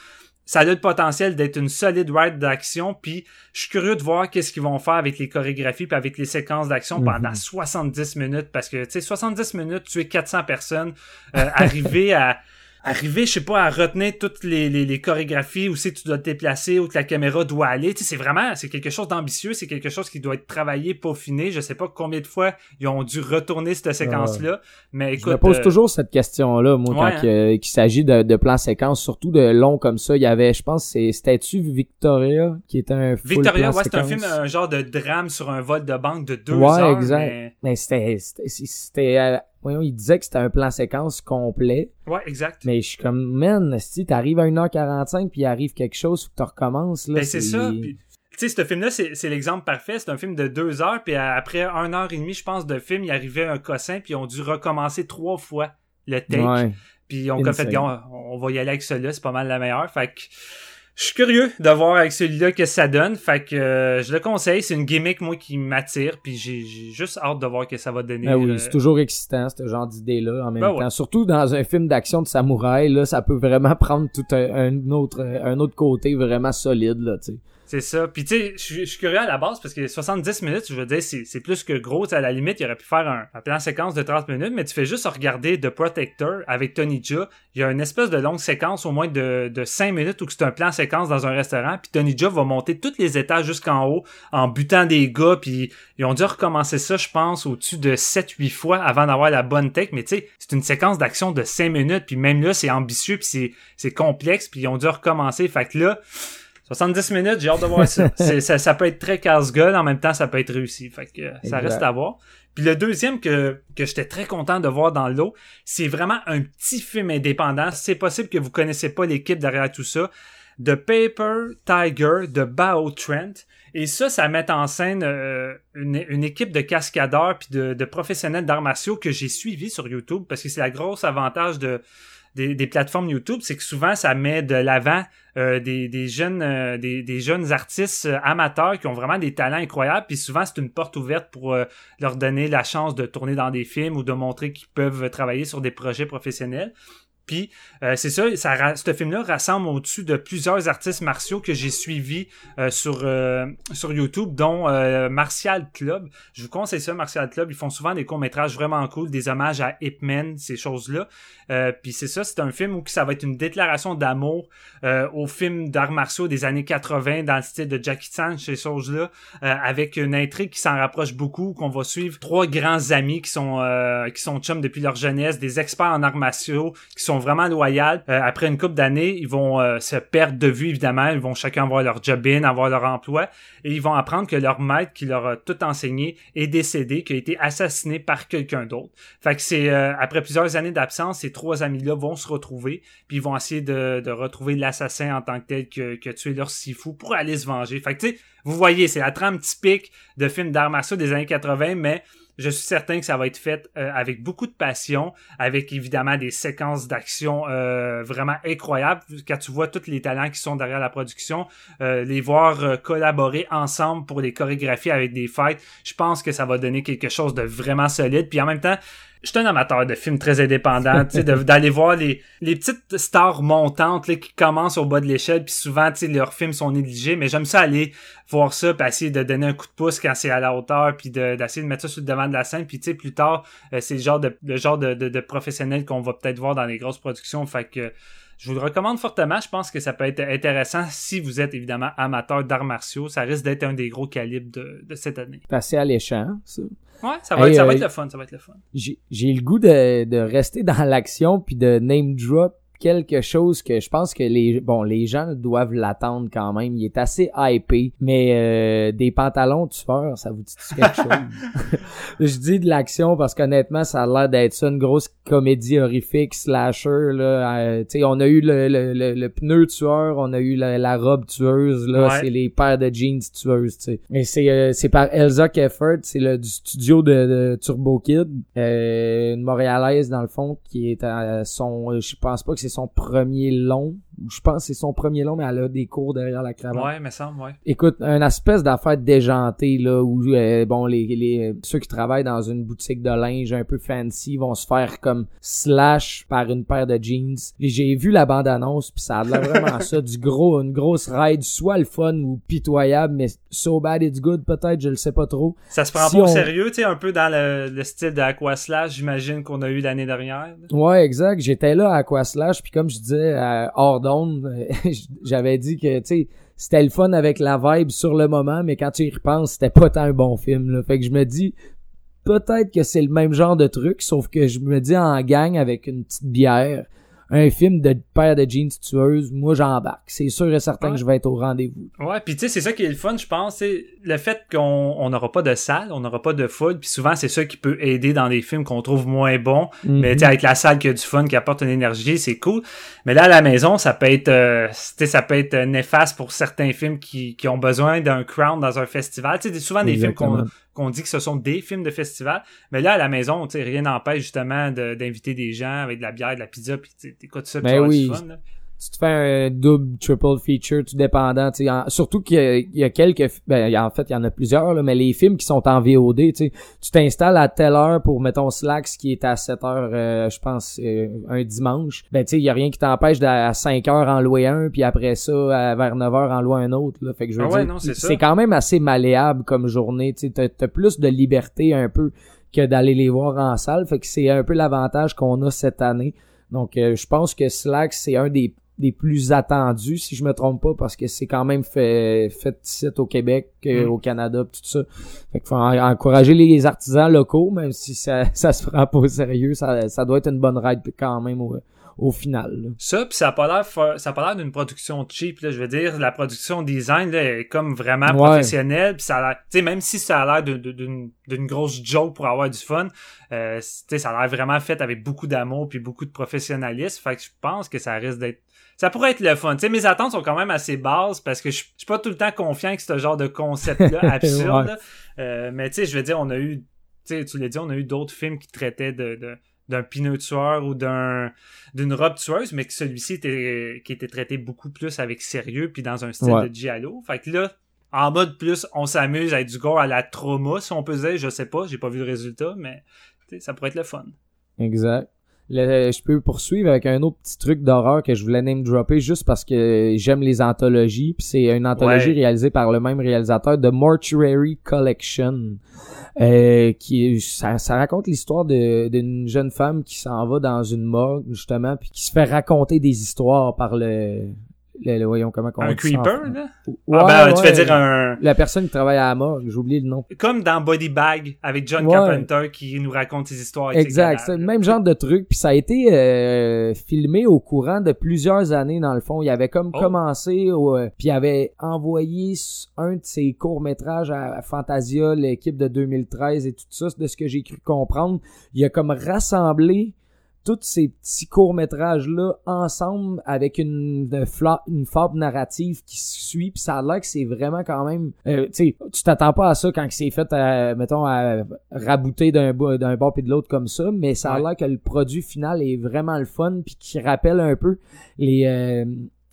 ça a le potentiel d'être une solide ride d'action puis je suis curieux de voir qu'est-ce qu'ils vont faire avec les chorégraphies puis avec les séquences d'action pendant 70 mhm. minutes parce que tu sais 70 minutes tuer 400 personnes euh, arriver à arriver, je sais pas, à retenir toutes les, les, les chorégraphies, où c'est tu dois te déplacer, où que la caméra doit aller. Tu sais, c'est vraiment, c'est quelque chose d'ambitieux, c'est quelque chose qui doit être travaillé, peaufiné. Je sais pas combien de fois ils ont dû retourner cette séquence-là, mais écoute... Je me pose euh, toujours cette question-là, moi, Ouais, quand que- qu'il s'agit de, de plans séquences, surtout de longs comme ça. Il y avait, je pense, c'est c'était-tu Victoria, qui était un full Victoria, plan ouais, c'est un film, un genre de drame sur un vol de banque de deux Ouais, heures. exact. mais- Mais c'était, c'était, c'était, euh, voyons, il disait que c'était un plan séquence complet. Ouais, exact. Mais je suis comme, man, si t'arrives à 1h45 puis il arrive quelque chose, faut que tu recommences, là. Ben, c'est ça. Puis, tu sais, ce film-là, c'est l'exemple parfait. C'est un film de deux heures, puis après un heure et demie, je pense, de film, il arrivait un cossin, puis ils ont dû recommencer trois fois le take. Ouais. Puis on a fait, on, on va y aller avec celui-là, c'est pas mal la meilleure. Fait que je suis curieux de voir avec celui-là que ça donne. Fait que euh, je le conseille. C'est une gimmick, moi, qui m'attire. Puis j'ai juste hâte de voir que ça va donner. Ben oui, euh, c'est toujours excitant, ce genre d'idée-là, en même Ben temps. ouais. Surtout dans un film d'action de samouraï, là, ça peut vraiment prendre tout un, un autre, un autre côté vraiment solide, là, tu sais. C'est ça. Puis tu sais, je suis- curieux à la base parce que 70 minutes, je veux dire, c'est plus que gros. Tu sais, à la limite, il aurait pu faire un, plan séquence de 30 minutes, mais tu fais juste regarder The Protector avec Tony Jaa. Il y a une espèce de longue séquence au moins de, de 5 minutes où c'est un plan séquence dans un restaurant. Puis Tony Jaa va monter tous les étages jusqu'en haut en butant des gars. Puis ils ont dû recommencer ça, je pense, au-dessus de 7-8 fois avant d'avoir la bonne tech. Mais tu sais, c'est une séquence d'action de 5 minutes. Puis même là, c'est ambitieux, puis c'est- c'est complexe. Puis ils ont dû recommencer. Fait que là... 70 minutes, j'ai hâte de voir ça. Ça. Ça peut être très casse-gueule, en même temps, ça peut être réussi. Fait que euh, ça reste à voir. Puis le deuxième que, que j'étais très content de voir dans l'eau, c'est vraiment un petit film indépendant. C'est possible que vous connaissez pas l'équipe derrière tout ça. The Paper Tiger de Bao Trent. Et ça, ça met en scène euh, une, une équipe de cascadeurs puis de, de professionnels d'arts martiaux que j'ai suivi sur YouTube parce que c'est la grosse avantage de des, plateformes YouTube, c'est que souvent ça met de l'avant euh, des, jeunes euh, des, jeunes artistes euh, amateurs qui ont vraiment des talents incroyables. Puis souvent c'est une porte ouverte pour leur donner la chance de tourner dans des films ou de montrer qu'ils peuvent travailler sur des projets professionnels puis euh, c'est ça, ça ce film-là rassemble au-dessus de plusieurs artistes martiaux que j'ai suivis euh, sur euh, sur YouTube, dont euh, Martial Club. Je vous conseille ça, Martial Club. Ils font souvent des courts métrages vraiment cool, des hommages à Ip Man, ces choses-là. Euh, Puis c'est ça, c'est un film où ça va être une déclaration d'amour euh, aux films d'arts martiaux des années 80 dans le style de Jackie Chan, ces choses-là, avec une intrigue qui s'en rapproche beaucoup, qu'on va suivre trois grands amis qui sont qui sont chums depuis leur jeunesse, des experts en arts martiaux qui sont vraiment loyaux. Euh, après une couple d'années, ils vont euh, se perdre de vue évidemment, ils vont chacun avoir leur job-in, avoir leur emploi, et ils vont apprendre que leur maître qui leur a tout enseigné est décédé, qui a été assassiné par quelqu'un d'autre. Fait que c'est euh, après plusieurs années d'absence, ces trois amis-là vont se retrouver, puis ils vont essayer de, de retrouver l'assassin en tant que tel que, que tué leur sifu pour aller se venger. Fait que tu sais, vous voyez, c'est la trame typique de films d'arts martiaux des années 80, mais je suis certain que ça va être fait euh, avec beaucoup de passion, avec évidemment des séquences d'action euh, vraiment incroyables. Quand tu vois tous les talents qui sont derrière la production, euh, les voir collaborer ensemble pour les chorégraphies avec des fights, je pense que ça va donner quelque chose de vraiment solide. Puis en même temps, je suis un amateur de films très indépendants, d'aller voir les, les petites stars montantes là, qui commencent au bas de l'échelle, puis souvent, leurs films sont négligés, mais j'aime ça aller voir ça, puis essayer de donner un coup de pouce quand c'est à la hauteur, puis de- d'essayer de, mettre ça sur le devant de la scène, puis plus tard, euh, c'est le genre de le genre de, de, de professionnel qu'on va peut-être voir dans les grosses productions, fait que je vous le recommande fortement. Je pense que ça peut être intéressant si vous êtes évidemment amateur d'arts martiaux. Ça risque d'être un des gros calibres de, de cette année. Assez alléchant, ça. Ouais, ça va, Hey, être, ça va euh, être le fun. Ça va être le fun. J'ai j'ai le goût de, de rester dans l'action puis de name drop quelque chose que je pense que les bon les gens doivent l'attendre quand même. Il est assez hypé, mais euh, des pantalons tueurs, ça vous dit quelque chose? Je dis de l'action parce qu'honnêtement, ça a l'air d'être ça une grosse comédie horrifique slasher là. Euh, tu sais, on a eu le, le, le, le pneu tueur, on a eu la, la robe tueuse là, Ouais. c'est les paires de jeans tueuses, tu sais. Et c'est euh, c'est par Elsa Keffert, c'est le du studio de, de Turbo Kid, euh, une montréalaise dans le fond qui est à son euh, je pense pas que c'est son premier long, je pense que c'est son premier long, mais elle a des cours derrière la cravate. Ouais, me semble, ouais. Écoute, un espèce d'affaire déjantée, là, où, euh, bon, les, les, ceux qui travaillent dans une boutique de linge un peu fancy vont se faire comme slash par une paire de jeans. J'ai vu la bande-annonce, puis ça a l'air vraiment ça, du gros, une grosse ride, soit le fun ou pitoyable, mais so bad it's good, peut-être, je le sais pas trop. Ça se prend pas au sérieux, tu sais, un peu dans le, style de Aquaslash, j'imagine qu'on a eu l'année dernière. Ouais, exact. J'étais là à Aquaslash, puis comme je disais, à Hordon, j'avais dit que, c'était le fun avec la vibe sur le moment, mais quand tu y repenses, c'était pas tant un bon film. Fait que je me dis, peut-être que c'est le même genre de truc, sauf que je me dis en gang avec une petite bière, un film de paire de jeans tueuses, moi j'embarque. C'est sûr et certain que je vais être au rendez-vous. Ouais, puis tu sais, c'est ça qui est le fun, je pense, c'est le fait qu'on n'aura pas de salle, on n'aura pas de foule, puis souvent c'est ça qui peut aider dans des films qu'on trouve moins bons. Mais tu sais, avec la salle qui a du fun, qui apporte une énergie, c'est cool. Mais là, à la maison, ça peut être, euh, ça peut être néfaste pour certains films qui, qui ont besoin d'un crown dans un festival. Tu sais, souvent des films qu'on qu'on dit que ce sont des films de festival. Mais là, à la maison, rien n'empêche justement d'inviter des gens avec de la bière, de la pizza, puis t'écoutes ça, puis ben oui. du fun. Là tu te fais un double, triple feature, tout dépendant. tu surtout qu'il y, a quelques... Ben, en fait, il y en a plusieurs, là, mais les films qui sont en VOD, tu t'installes à telle heure pour, mettons, Slacks qui est à 7 heures, euh, je pense, euh, un dimanche. Ben, tu sais, il y a rien qui t'empêche à 5 heures en louer un, puis après ça, à, vers 9 heures en louer un autre. Là. Fait que je veux ah dire, c'est quand même assez malléable comme journée. Tu sais, t'as plus de liberté un peu que d'aller les voir en salle. Fait que c'est un peu l'avantage qu'on a cette année. Donc, euh, je pense que Slack, c'est un des des plus attendus, si je me trompe pas, parce que c'est quand même fait, fait ici au Québec, mm. au Canada, tout ça. Fait qu'il faut encourager les artisans locaux, même si ça, ça se prend pas au sérieux, ça, ça doit être une bonne ride quand même au, au final. Ça, puis ça a pas l'air ça a pas l'air d'une production cheap, là, je veux dire, la production design là, est comme vraiment professionnelle, puis ça a l'air, tu sais, même si ça a l'air d'une d'une grosse joke pour avoir du fun, euh, tu sais, ça a l'air vraiment fait avec beaucoup d'amour puis beaucoup de professionnalisme, fait que je pense que ça risque d'être ça pourrait être le fun. Tu sais, mes attentes sont quand même assez basses parce que je, suis pas tout le temps confiant que ce genre de concept-là absurde. Euh, mais tu sais, je veux dire, on a eu, tu tu l'as dit, on a eu d'autres films qui traitaient de, d'un pinot tueur ou d'un d'une robe tueuse, mais que celui-ci était qui était traité beaucoup plus avec sérieux puis dans un style de giallo. Fait que là, en mode plus, on s'amuse avec du gore à la trauma, si on peut dire, je sais pas, j'ai pas vu le résultat, mais ça pourrait être le fun. Exact je peux poursuivre avec un autre petit truc d'horreur que je voulais name dropper juste parce que j'aime les anthologies. Puis c'est une anthologie réalisée par le même réalisateur de Mortuary Collection. Euh, qui ça, ça raconte l'histoire d'une jeune femme qui s'en va dans une morgue justement puis qui se fait raconter des histoires par le le, voyons comment un creeper là? Ah ben, tu veux dire un la personne qui travaille à la mort j'ai oublié le nom. Comme dans Body Bag avec John Carpenter qui nous raconte ses histoires exact c'est le même genre de truc puis ça a été euh, filmé au courant de plusieurs années dans le fond. Il avait comme oh. commencé euh, puis il avait envoyé un de ses courts métrages à, Fantasia l'équipe de 2013 et tout ça de ce que j'ai cru comprendre. Il a comme rassemblé tous ces petits courts-métrages-là ensemble avec une, une fable narrative qui suit, puis ça a l'air que c'est vraiment quand même... Euh, tu sais, tu t'attends pas à ça quand c'est fait, à, mettons, à rabouter d'un d'un bord puis de l'autre comme ça, mais ça a l'air que le produit final est vraiment le fun, puis qui rappelle un peu les... Euh,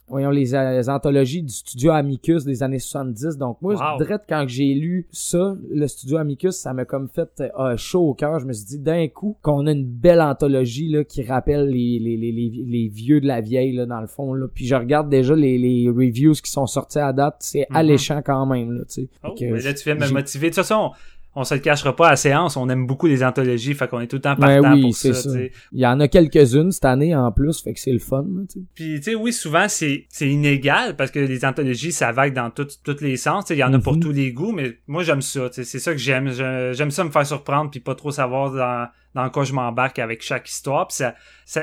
voyons, les, anthologies du studio Amicus des années 70. Donc moi, wow. quand j'ai lu ça, le studio Amicus, ça m'a comme fait euh, chaud au cœur. Je me suis dit d'un coup qu'on a une belle anthologie là, qui rappelle les, les, les, les, vieux de la vieille là, dans le fond. Là. Puis je regarde déjà les, les reviews qui sont sortis à date. C'est mm-hmm. alléchant quand même. Là, tu sais. Oh, mais là, tu viens de me motiver. De toute façon, on se le cachera pas à séance, on aime beaucoup les anthologies, fait qu'on est tout le temps ben partant pour ça. ça. Il y en a quelques-unes cette année en plus, fait que c'est le fun. Puis tu sais, oui, souvent c'est c'est inégal parce que les anthologies ça vague dans tous les sens. Il y en a pour mhm. tous les goûts, mais moi j'aime ça. C'est ça que j'aime. J'aime ça me faire surprendre puis pas trop savoir dans dans quoi je m'embarque avec chaque histoire. Puis ça,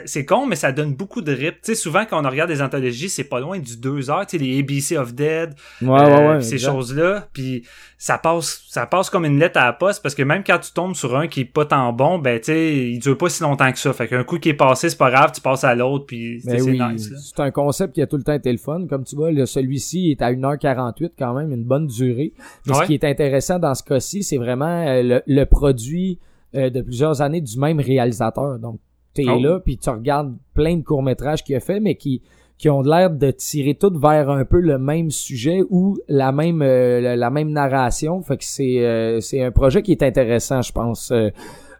c'est con, mais ça donne beaucoup de rip. Tu sais, souvent quand on regarde des anthologies, c'est pas loin du deux heures. Tu sais, les ABC of Dead, euh, ces choses-là. Puis ça passe, ça passe comme une lettre à la poste parce que même quand tu tombes sur un qui est pas tant bon, ben tu sais, il dure pas si longtemps que ça. Fait qu'un coup qui est passé, c'est pas grave, tu passes à l'autre. Puis ben c'est nice. C'est un concept qui a tout le temps été le fun. Comme tu vois, celui-ci est à 1h48 quand même, une bonne durée. Mais ce qui est intéressant dans ce cas-ci, c'est vraiment euh, le produit euh, de plusieurs années du même réalisateur. Donc, t'es es oh. là, puis tu regardes plein de courts-métrages qu'il a fait, mais qui qui ont l'air de tirer toutes vers un peu le même sujet ou la même euh, la même narration. Fait que c'est euh, c'est un projet qui est intéressant, je pense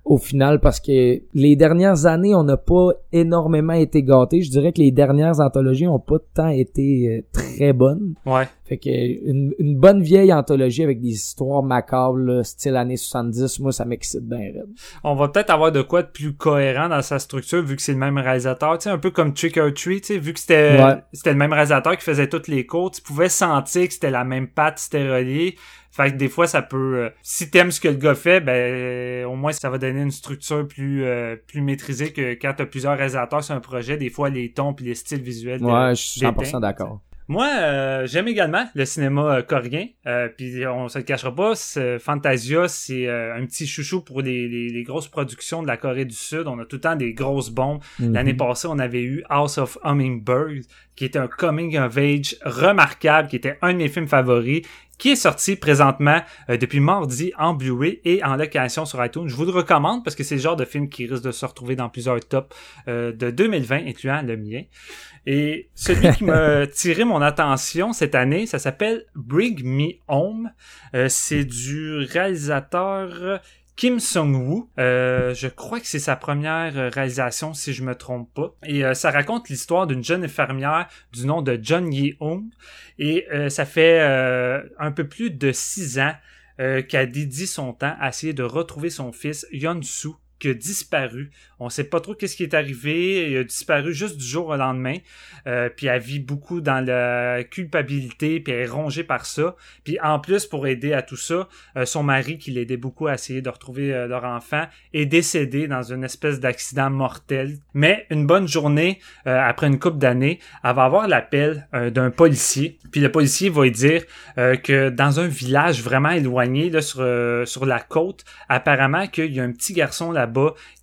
au final parce que les dernières années, on n'a pas énormément été gâtés. Je dirais que les dernières anthologies ont pas tant été euh, très bonnes. Ouais. Fait que une, une, bonne vieille anthologie avec des histoires macabres, style années 70, moi ça m'excite bien raide. On va peut-être avoir de quoi de plus cohérent dans sa structure vu que c'est le même réalisateur, tu sais un peu comme Trick or Treat, tu sais vu que c'était c'était le même réalisateur qui faisait toutes les cours, tu pouvais sentir que c'était la même patte, c'était relié. Fait que des fois, ça peut... Euh, si t'aimes ce que le gars fait, ben au moins ça va donner une structure plus euh, plus maîtrisée que quand t'as plusieurs réalisateurs sur un projet. Des fois, les tons puis les styles visuels... Ouais, je suis 100% d'accord. Moi, euh, j'aime également le cinéma coréen. puis on se le cachera pas, Fantasia, c'est un petit chouchou pour les, les, grosses productions de la Corée du Sud. On a tout le temps des grosses bombes. Mhm. L'année passée, on avait eu House of Hummingbirds, qui était un coming of age remarquable, qui était un de mes films favoris, qui est sorti présentement euh, depuis mardi en Blu-ray et en location sur iTunes. Je vous le recommande parce que c'est le genre de film qui risque de se retrouver dans plusieurs tops euh, de 2020, incluant le mien. Et celui qui m'a tiré mon attention cette année, ça s'appelle Bring Me Home. Euh, c'est du réalisateur Kim Sung-woo. Euh, je crois que c'est sa première euh, réalisation, si je me trompe pas. Et euh, ça raconte l'histoire d'une jeune infirmière du nom de John Ye-hoon. Et ça fait un peu plus de six ans qu'elle dédie son temps à essayer de retrouver son fils Yeon-soo qui a disparu. On sait pas trop qu'est-ce qui est arrivé. Il a disparu juste du jour au lendemain. Euh, puis elle vit beaucoup dans la culpabilité, puis elle est rongée par ça. Puis en plus, pour aider à tout ça, euh, son mari, qui l'aidait beaucoup à essayer de retrouver euh, leur enfant, est décédé dans une espèce d'accident mortel. Mais une bonne journée, après une couple d'années, elle va avoir l'appel d'un policier. Puis le policier va lui dire que dans un village vraiment éloigné, là, sur, sur la côte, apparemment qu'il y a un petit garçon là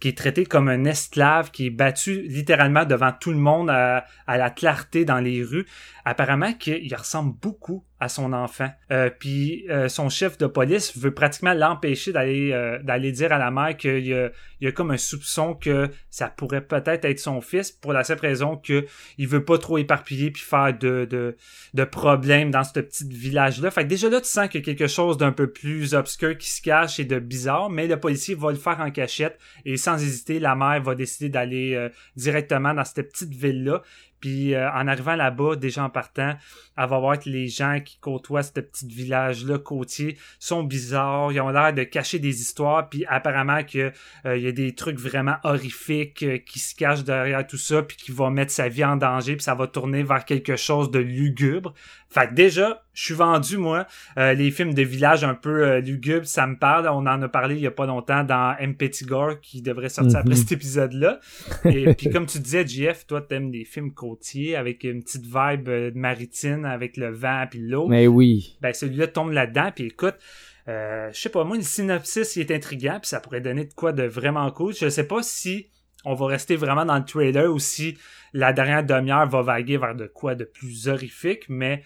qui est traité comme un esclave, qui est battu littéralement devant tout le monde à, à la clarté dans les rues. Apparemment qu'il ressemble beaucoup à son enfant. Euh, puis euh, son chef de police veut pratiquement l'empêcher d'aller euh, d'aller dire à la mère qu'il y a, comme un soupçon que ça pourrait peut-être être son fils pour la simple raison que il veut pas trop éparpiller puis faire de, de, de problèmes dans ce petit village là. Fait que déjà là tu sens qu'il y a quelque chose d'un peu plus obscur qui se cache et de bizarre, mais le policier va le faire en cachette et sans hésiter la mère va décider d'aller directement dans cette petite ville là puis euh, en arrivant là-bas, déjà en partant, elle va voir que les gens qui côtoient ce petit village-là côtier sont bizarres, ils ont l'air de cacher des histoires, puis apparemment que euh, y a des trucs vraiment horrifiques euh, qui se cachent derrière tout ça, puis qui vont mettre sa vie en danger, puis ça va tourner vers quelque chose de lugubre. Fait que déjà, je suis vendu, moi. les films de village un peu lugubres, ça me parle. On en a parlé il y a pas longtemps dans M. Petit Gore qui devrait sortir après mhm. cet épisode-là. Et puis comme tu disais, JF, toi, t'aimes des films avec une petite vibe euh, maritime avec le vent puis l'eau. Mais oui. Ben celui-là tombe là-dedans puis écoute, euh, je sais pas moi le synopsis il est intriguant puis ça pourrait donner de quoi de vraiment cool. Je sais pas si on va rester vraiment dans le trailer ou si la dernière demi-heure va vaguer vers de quoi de plus horrifique, mais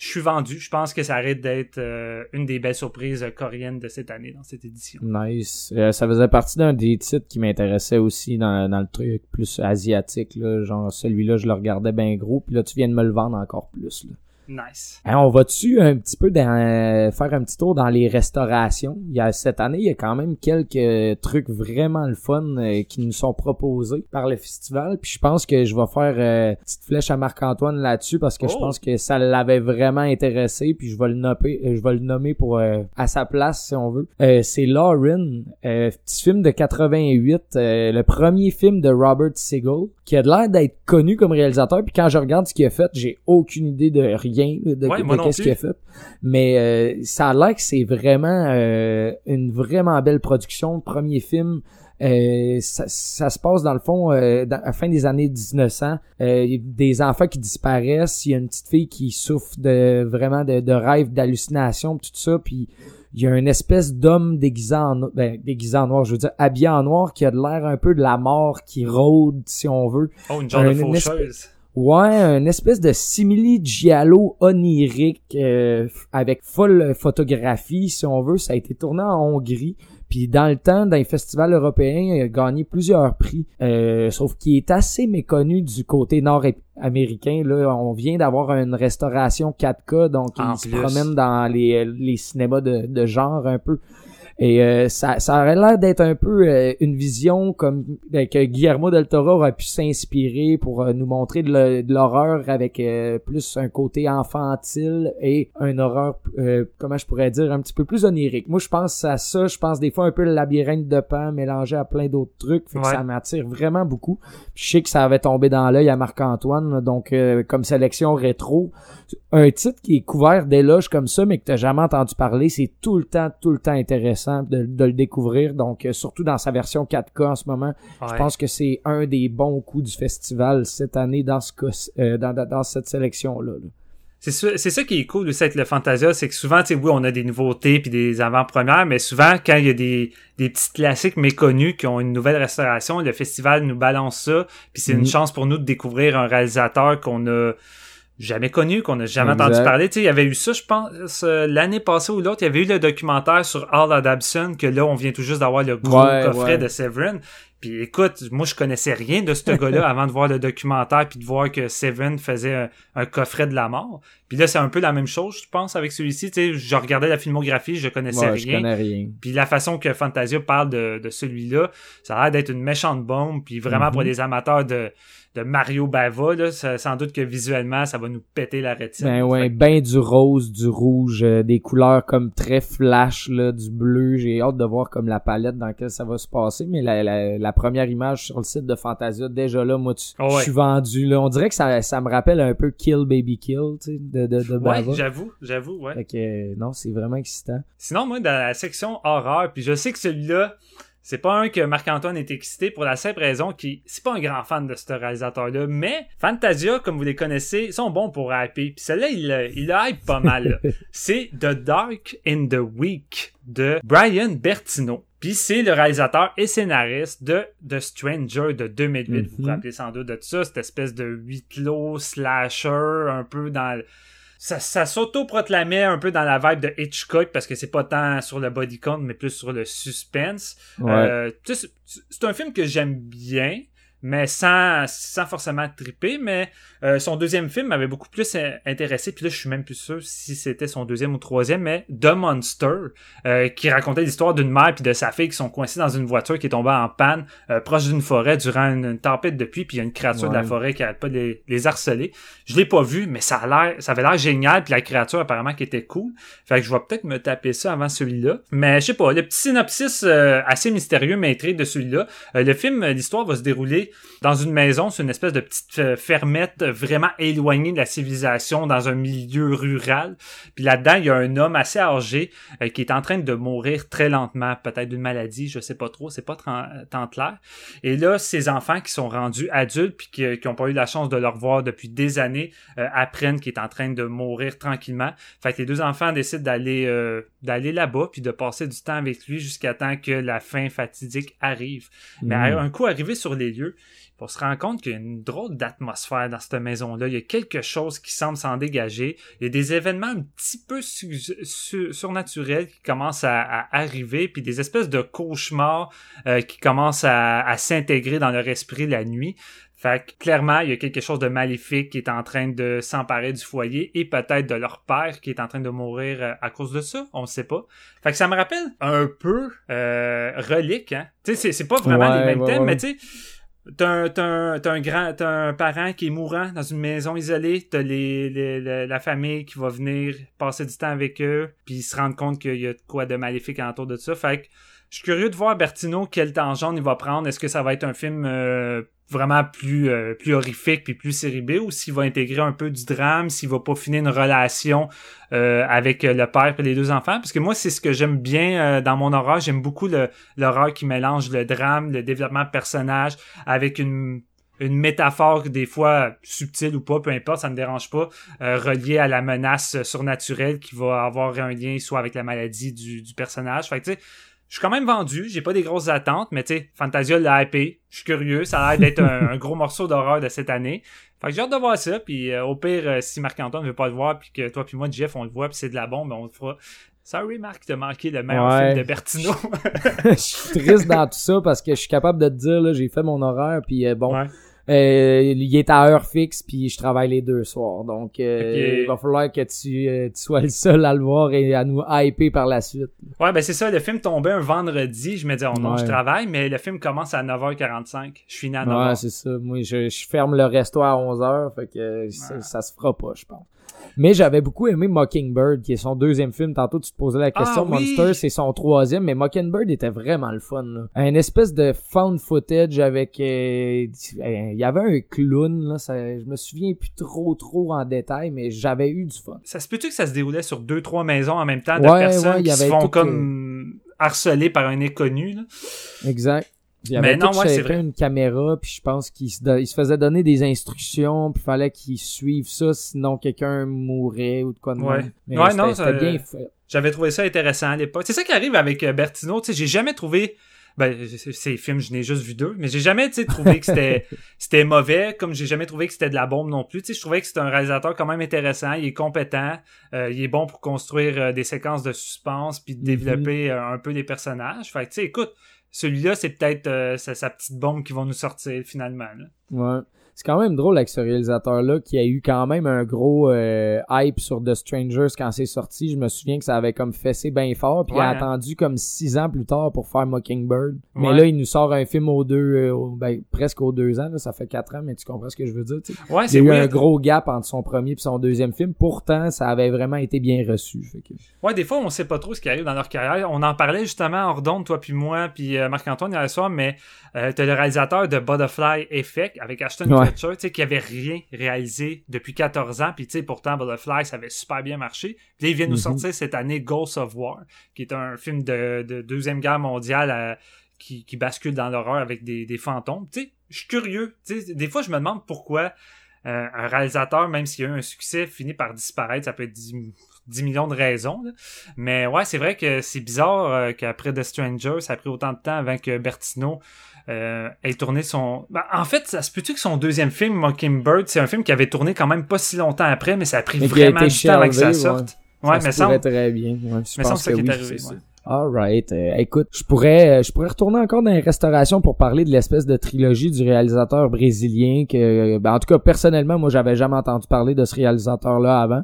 je suis vendu. Je pense que ça arrête d'être euh, une des belles surprises coréennes de cette année dans cette édition. Nice. Euh, ça faisait partie d'un des titres qui m'intéressait aussi dans, dans le truc plus asiatique. Là. Genre celui-là, je le regardais bien gros. Puis là, tu viens de me le vendre encore plus. Nice. on va-tu un petit peu dans, faire un petit tour dans les restaurations? Il y a cette année, il y a quand même quelques trucs vraiment le fun euh, qui nous sont proposés par le festival. Puis je pense que je vais faire euh, une petite flèche à Marc-Antoine là-dessus parce que je oh! pense que ça l'avait vraiment intéressé. Puis je vais le nommer, euh, je vais le nommer pour à sa place si on veut. c'est Lauren, petit film de 88, le premier film de Robert Siegel qui a l'air d'être connu comme réalisateur. Puis quand je regarde ce qu'il a fait, j'ai aucune idée de rien de, qu'est-ce qu'il a fait. Mais euh, ça a l'air que c'est vraiment euh, une vraiment belle production. Premier film. Euh, ça, se passe dans le fond à la fin des années 1900 des enfants qui disparaissent il y a une petite fille qui souffre de vraiment de, de rêves d'hallucination tout ça puis il y a une espèce d'homme déguisé en ben, déguisé en noir, je veux dire habillé en noir qui a de l'air un peu de la mort qui rôde si on veut. Oh, une genre de faucheuse. Ouais, une espèce de simili giallo onirique euh, avec folle photographie si on veut, ça a été tourné en Hongrie. Puis dans le temps, dans les festivals européens, il a gagné plusieurs prix, euh, sauf qu'il est assez méconnu du côté nord-américain. Là, on vient d'avoir une restauration 4K, donc il se promène dans les, les cinémas de, de genre un peu. Et euh, ça, ça aurait l'air d'être un peu euh, une vision comme ben, que Guillermo del Toro aurait pu s'inspirer pour euh, nous montrer de l'horreur avec plus un côté infantile et un horreur, comment je pourrais dire, un petit peu plus onirique. Moi, je pense à ça. Je pense des fois un peu le labyrinthe de Pan mélangé à plein d'autres trucs. Fait que ça m'attire vraiment beaucoup. je sais que ça avait tombé dans l'œil à Marc-Antoine, donc comme sélection rétro. Un titre qui est couvert d'éloges comme ça, mais que t'as jamais entendu parler, c'est tout le temps, tout le temps intéressant de, le découvrir. Donc, euh, surtout dans sa version 4K en ce moment, je pense que c'est un des bons coups du festival cette année dans ce euh, dans, cette sélection-là. C'est ça, c'est ça qui est cool aussi avec le Fantasia, c'est que souvent, tu sais, oui, on a des nouveautés puis des avant-premières, mais souvent, quand il y a des, des petits classiques méconnus qui ont une nouvelle restauration, le festival nous balance ça, puis c'est une mm-hmm. chance pour nous de découvrir un réalisateur qu'on a jamais connu, qu'on n'a jamais entendu parler. Tu sais, il y avait eu ça, je pense, l'année passée ou l'autre, il y avait eu le documentaire sur Al Adamson, que là, on vient tout juste d'avoir le gros coffret de Severin. Puis écoute, moi je connaissais rien de ce gars-là avant de voir le documentaire puis de voir que Seven faisait un, coffret de la mort. Puis là c'est un peu la même chose, je pense, avec celui-ci. Tu sais, je regardais la filmographie, je connaissais rien. rien. Puis la façon que Fantasia parle de, de celui-là, ça a l'air d'être une méchante bombe. Puis vraiment pour mm-hmm. les amateurs de de Mario Bava, là, sans doute que visuellement, ça va nous péter la rétine. Ben ouais, ben du rose, du rouge, euh, des couleurs comme très flash, là, du bleu. J'ai hâte de voir comme la palette dans laquelle ça va se passer. Mais la, la, la première image sur le site de Fantasia, déjà là, moi, tu, oh je suis vendu. Là. On dirait que ça, ça me rappelle un peu Kill Baby Kill, tu sais, de, de, de Bava. Ouais, j'avoue, j'avoue, ouais. Fait que, non, c'est vraiment excitant. Sinon, moi, dans la section horreur, puis je sais que celui-là, c'est pas un que Marc-Antoine est excité pour la simple raison qu'il c'est pas un grand fan de ce réalisateur-là, mais Fantasia, comme vous les connaissez, sont bons pour hyper. Puis celui-là, il, il hype pas mal. c'est The Dark in the Week de Brian Bertino. Puis c'est le réalisateur et scénariste de The Stranger de 2008. Vous vous mhm. rappelez sans doute de ça, cette espèce de huit clos slasher un peu dans ça, ça s'auto-proclamait un peu dans la vibe de Hitchcock parce que c'est pas tant sur le body count mais plus sur le suspense. Euh, c'est un film que j'aime bien mais sans, sans forcément triper. Mais euh, son deuxième film m'avait beaucoup plus intéressé. Puis là, je suis même plus sûr si c'était son deuxième ou troisième, mais The Monster, euh, qui racontait l'histoire d'une mère puis de sa fille qui sont coincés dans une voiture qui est tombée en panne euh, proche d'une forêt durant une, tempête de pluie. Puis il y a une créature de la forêt qui arrête pas de les, harceler. Je l'ai pas vu, mais ça a l'air, ça avait l'air génial. Puis la créature apparemment qui était cool. Fait que je vais peut-être me taper ça avant celui-là. Mais je sais pas, le petit synopsis assez mystérieux m'intrigue de celui-là. le film, l'histoire va se dérouler dans une maison, c'est une espèce de petite euh, fermette vraiment éloignée de la civilisation dans un milieu rural. Puis là-dedans, il y a un homme assez âgé euh, qui est en train de mourir très lentement, peut-être d'une maladie, je sais pas trop, c'est pas tant clair. Et là, ses enfants qui sont rendus adultes puis qui, qui ont pas eu la chance de le revoir depuis des années euh, apprennent qu'il est en train de mourir tranquillement. Fait que les deux enfants décident d'aller d'aller là-bas puis de passer du temps avec lui jusqu'à temps que la fin fatidique arrive. Mais mm. un coup arrivé sur les lieux, on se rend compte qu'il y a une drôle d'atmosphère dans cette maison-là. Il y a quelque chose qui semble s'en dégager. Il y a des événements un petit peu surnaturels qui commencent à, arriver, puis des espèces de cauchemars euh, qui commencent à, s'intégrer dans leur esprit la nuit. Fait que clairement, il y a quelque chose de maléfique qui est en train de s'emparer du foyer et peut-être de leur père qui est en train de mourir euh, à cause de ça. On ne sait pas. Fait que ça me rappelle un peu euh, Relique. Hein? Tu sais, c'est pas vraiment les mêmes thèmes, mais tu sais T'as un, un, grand, t'as un parent qui est mourant dans une maison isolée, t'as les, la famille qui va venir passer du temps avec eux, puis ils se rendent compte qu'il y a quoi de maléfique autour de ça. Fait que je suis curieux de voir Bertino quel tangente il va prendre. Est-ce que ça va être un film euh, vraiment plus euh, plus horrifique puis plus série ou s'il va intégrer un peu du drame, s'il va pas finir une relation euh, avec le père et les deux enfants? Parce que moi c'est ce que j'aime bien euh, dans mon horreur, j'aime beaucoup l'horreur qui mélange le drame, le développement de personnage avec une une métaphore des fois subtile ou pas, peu importe, ça me dérange pas, reliée à la menace surnaturelle qui va avoir un lien soit avec la maladie du, du personnage. Fait que tu sais, je suis quand même vendu, j'ai pas des grosses attentes, mais tu sais, Fantasia l'a hypé, je suis curieux, ça a l'air d'être un, gros morceau d'horreur de cette année. Fait que j'ai hâte de voir ça, puis euh, au pire, euh, si Marc-Antoine veut pas le voir, puis que toi puis moi, Jeff, on le voit, puis c'est de la bombe, on le fera Sorry, Marc, t'as manqué le meilleur film de Bertino. je suis triste dans tout ça parce que je suis capable de te dire, là, j'ai fait mon horaire, puis euh, bon, euh, il est à heure fixe, puis je travaille les deux soirs. Donc, euh, il va falloir que tu, euh, tu, sois le seul à le voir et à nous hyper par la suite. Ouais, ben c'est ça. Le film tombait un vendredi. Je me dis, oh non, je travaille, mais le film commence à 9h45. Je finis à 9h. Ouais, c'est ça. Moi, je, je, ferme le resto à 11h, fait que ça, ça se fera pas, je pense. Mais j'avais beaucoup aimé Mockingbird, qui est son deuxième film. Tantôt, tu te posais la question. Ah, Monster, c'est son troisième, mais Mockingbird était vraiment le fun. Là. Un espèce de found footage avec... Euh, il y avait un clown, là. Ça, je me souviens plus trop, trop en détail, mais j'avais eu du fun. Ça se peut-tu que ça se déroulait sur deux, trois maisons en même temps de personnes qui se font comme harcelées par un inconnu, là? Exact. Il avait mais non, ouais, c'est vrai. une caméra, puis je pense qu'il se, il se faisait donner des instructions, puis fallait qu'il suive ça, sinon quelqu'un mourrait ou de quoi de ouais. Mais ouais, non, bien fait. J'avais trouvé ça intéressant à l'époque. C'est ça qui arrive avec euh, Bertino, tu sais, j'ai jamais trouvé ben ces films je n'ai juste vu deux mais j'ai jamais tu trouvé que c'était c'était mauvais comme j'ai jamais trouvé que c'était de la bombe non plus tu sais je trouvais que c'était un réalisateur quand même intéressant il est compétent euh, il est bon pour construire euh, des séquences de suspense puis de mm-hmm. développer un peu des personnages fait que tu sais écoute celui-là, c'est peut-être euh, sa, petite bombe qui va nous sortir finalement. Là. Ouais c'est quand même drôle avec ce réalisateur-là qui a eu quand même un gros euh, hype sur The Strangers quand c'est sorti. Je me souviens que ça avait comme fessé bien fort. Puis il a attendu comme six ans plus tard pour faire Mockingbird. Mais là, il nous sort un film aux deux, euh, ben, presque aux deux ans. Là, ça fait quatre ans, mais tu comprends ce que je veux dire. Ouais, il y a eu un gros gap entre son premier et son deuxième film. Pourtant, ça avait vraiment été bien reçu. Fait Ouais, des fois, on sait pas trop ce qui arrive dans leur carrière. On en parlait justement hors d'onde, toi puis moi, puis euh, Marc-Antoine hier soir, mais euh, t'as le réalisateur de Butterfly Effect avec Ashton Kutcher, tu sais, qui avait rien réalisé depuis 14 ans, puis tu sais, pourtant Butterfly, ça avait super bien marché. Puis là, il vient nous mm-hmm. sortir cette année Ghost of War, qui est un film de, de Deuxième Guerre mondiale euh, qui, qui, bascule dans l'horreur avec des, des fantômes. Tu sais, je suis curieux. Tu sais, des fois, je me demande pourquoi euh, un réalisateur, même s'il a eu un succès, finit par disparaître. Ça peut être 10 millions de raisons. Mais ouais, c'est vrai que c'est bizarre qu'après The Stranger, ça a pris autant de temps avant que Bertino euh, ait tourné son... Ben, en fait, ça se peut-tu que son deuxième film, Mockingbird, c'est un film qui avait tourné quand même pas si longtemps après, mais ça a pris vraiment du temps avant que ça sorte. Ouais, ça mais ça très bien. Ouais, je mais pense que, oui, arrivé. Alright. Euh, écoute, je pourrais, euh, je pourrais retourner encore dans les restaurations pour parler de l'espèce de trilogie du réalisateur brésilien que, ben, en tout cas, personnellement, moi, j'avais jamais entendu parler de ce réalisateur-là avant.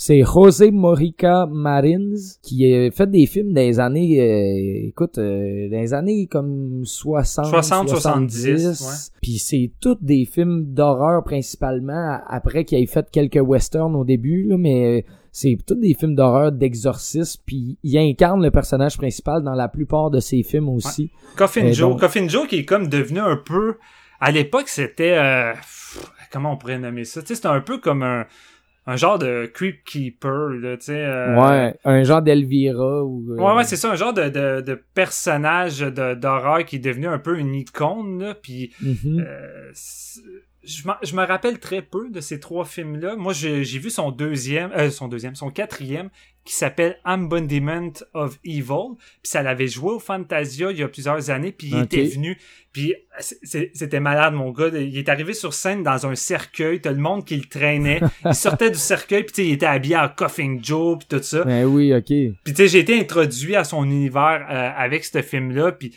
C'est José Morica Marins qui a fait des films des années, euh, écoute, euh, des années comme 60, 60 70. Puis c'est tous des films d'horreur principalement, après qu'il ait fait quelques westerns au début, là, mais c'est tous des films d'horreur d'exorcisme puis il incarne le personnage principal dans la plupart de ses films aussi. Coffin Joe, Coffin Joe qui est comme devenu un peu à l'époque c'était euh, comment on pourrait nommer ça, tu sais c'était un peu comme un un genre de creep keeper là tu sais euh, ouais un genre d'Elvira ou euh, ouais ouais c'est ça un genre de, de, de personnage d'horreur qui est devenu un peu une icône là puis mm-hmm. euh, je, je me rappelle très peu de ces trois films-là. Moi, j'ai vu son deuxième, euh, son deuxième, son quatrième, qui s'appelle Embodiment of Evil. Puis ça l'avait joué au Fantasia il y a plusieurs années, puis il était venu. Puis c'était malade, mon gars. Il est arrivé sur scène dans un cercueil, t'as le monde qui le traînait. il sortait du cercueil, puis il était habillé en Coffin Joe, puis tout ça. Ben oui, ok. Puis tu sais, j'ai été introduit à son univers euh, avec ce film-là, puis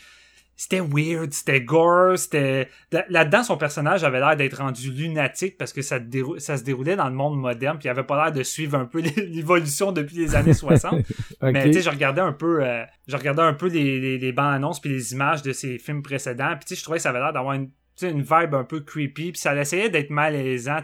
c'était weird, c'était gore, c'était là-dedans son personnage avait l'air d'être rendu lunatique parce que ça, ça se déroulait dans le monde moderne puis il avait pas l'air de suivre un peu l'évolution depuis les années 60. Mais tu sais je regardais un peu euh, je regardais un peu les, les, les bandes annonces puis les images de ces films précédents puis tu sais je trouvais que ça avait l'air d'avoir une une vibe un peu creepy puis ça essayait d'être malaisant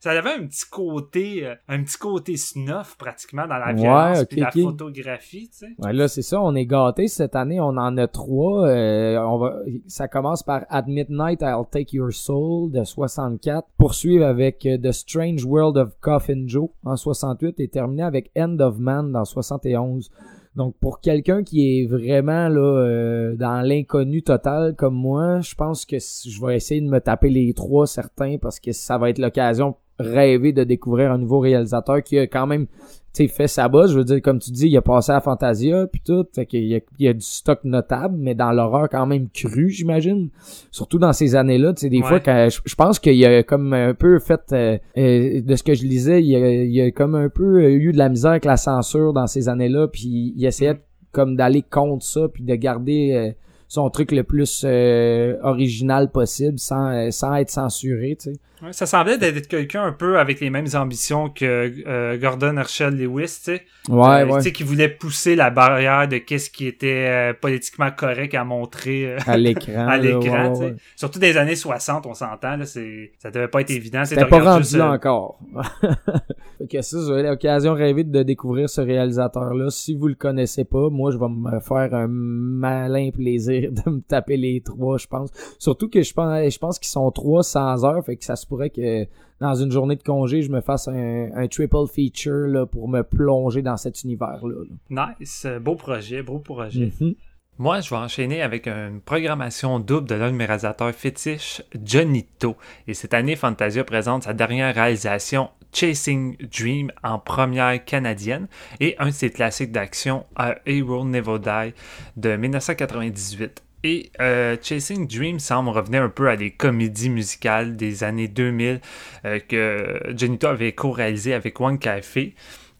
ça avait un petit côté euh, un petit côté snuff pratiquement dans la violence puis la photographie tu sais. Ouais là c'est ça on est gâté cette année on en a trois euh, on va ça commence par At Midnight I'll Take Your Soul de 64 poursuivre avec euh, The Strange World of Coffin Joe en 68 et terminer avec End of Man dans 71 donc pour quelqu'un qui est vraiment là euh, dans l'inconnu total comme moi, je pense que je vais essayer de me taper les trois certains parce que ça va être l'occasion rêvé de découvrir un nouveau réalisateur qui a quand même tu fait sa bosse, je veux dire, comme tu dis, il a passé à Fantasia puis tout, fait qu'il y a, il y a du stock notable, mais dans l'horreur quand même cru, j'imagine. Surtout dans ces années-là, tu sais, des fois, quand, je, pense qu'il y a comme un peu fait, euh, euh, de ce que je lisais, il y, a, il a comme un peu eu de la misère avec la censure dans ces années-là, puis il essayait comme d'aller contre ça, puis de garder euh, son truc le plus original possible sans, sans être censuré, tu sais ça semblait d'être quelqu'un un peu avec les mêmes ambitions que euh, Gordon Herschel Lewis, tu sais. Ouais, euh, ouais. Tu sais, qui voulait pousser la barrière de qu'est-ce qui était euh, politiquement correct à montrer à l'écran. à l'écran. Surtout des années 60, on s'entend, là, c'est, ça devait pas être évident. C'était pas rendu là encore. fait que ça, j'avais l'occasion rêvée de découvrir ce réalisateur-là. Si vous le connaissez pas, moi, je vais me faire un malin plaisir de me taper les trois, je pense. Surtout que je pense, je pense qu'ils sont trois sans heures, fait que ça se pourrait que dans une journée de congé, je me fasse un, triple feature là, pour me plonger dans cet univers-là. Nice. Beau projet, beau projet. Mm-hmm. Moi, je vais enchaîner avec une programmation double de l'un de mes réalisateurs fétiches, Johnito. Et cette année, Fantasia présente sa dernière réalisation, Chasing Dream, en première canadienne, et un de ses classiques d'action, A Hero Never Die, de 1998. Et euh, Chasing Dream semble revenir un peu à des comédies musicales des années 2000 euh, que Genito avait co-réalisé avec One Café.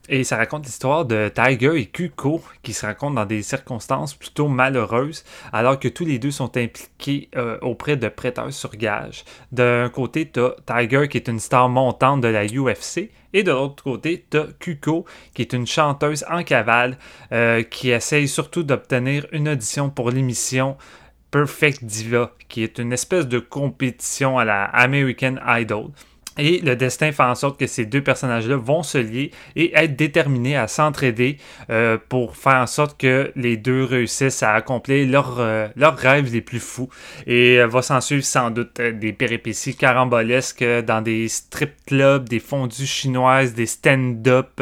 Et ça raconte l'histoire de Tiger et Kuko qui se rencontrent dans des circonstances plutôt malheureuses alors que tous les deux sont impliqués euh, auprès de prêteurs sur gage. D'un côté, tu Tiger qui est une star montante de la UFC et de l'autre côté, tu Kuko qui est une chanteuse en cavale euh, qui essaye surtout d'obtenir une audition pour l'émission Perfect Diva qui est une espèce de compétition à la American Idol. Et le destin fait en sorte que ces deux personnages-là vont se lier et être déterminés à s'entraider euh, pour faire en sorte que les deux réussissent à accomplir euh, leurs rêves les plus fous. Et euh, va s'en suivre sans doute des péripéties carambolesques dans des strip clubs, des fondues chinoises, des stand-up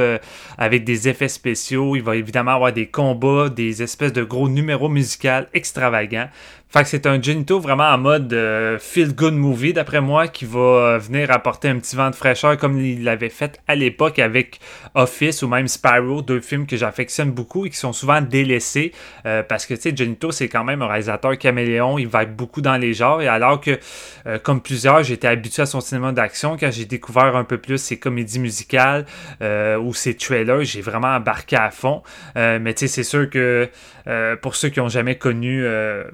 avec des effets spéciaux. Il va évidemment avoir des combats, des espèces de gros numéros musicaux extravagants. Fait que c'est un Genito vraiment en mode euh, feel good movie d'après moi qui va euh, venir apporter un petit vent de fraîcheur comme il l'avait fait à l'époque avec Office ou même Spyro, deux films que j'affectionne beaucoup et qui sont souvent délaissés euh, parce que tu sais Genito c'est quand même un réalisateur caméléon, il va beaucoup dans les genres et alors que comme plusieurs j'étais habitué à son cinéma d'action quand j'ai découvert un peu plus ses comédies musicales ou ses trailers, j'ai vraiment embarqué à fond. mais tu sais c'est sûr que pour ceux qui ont jamais connu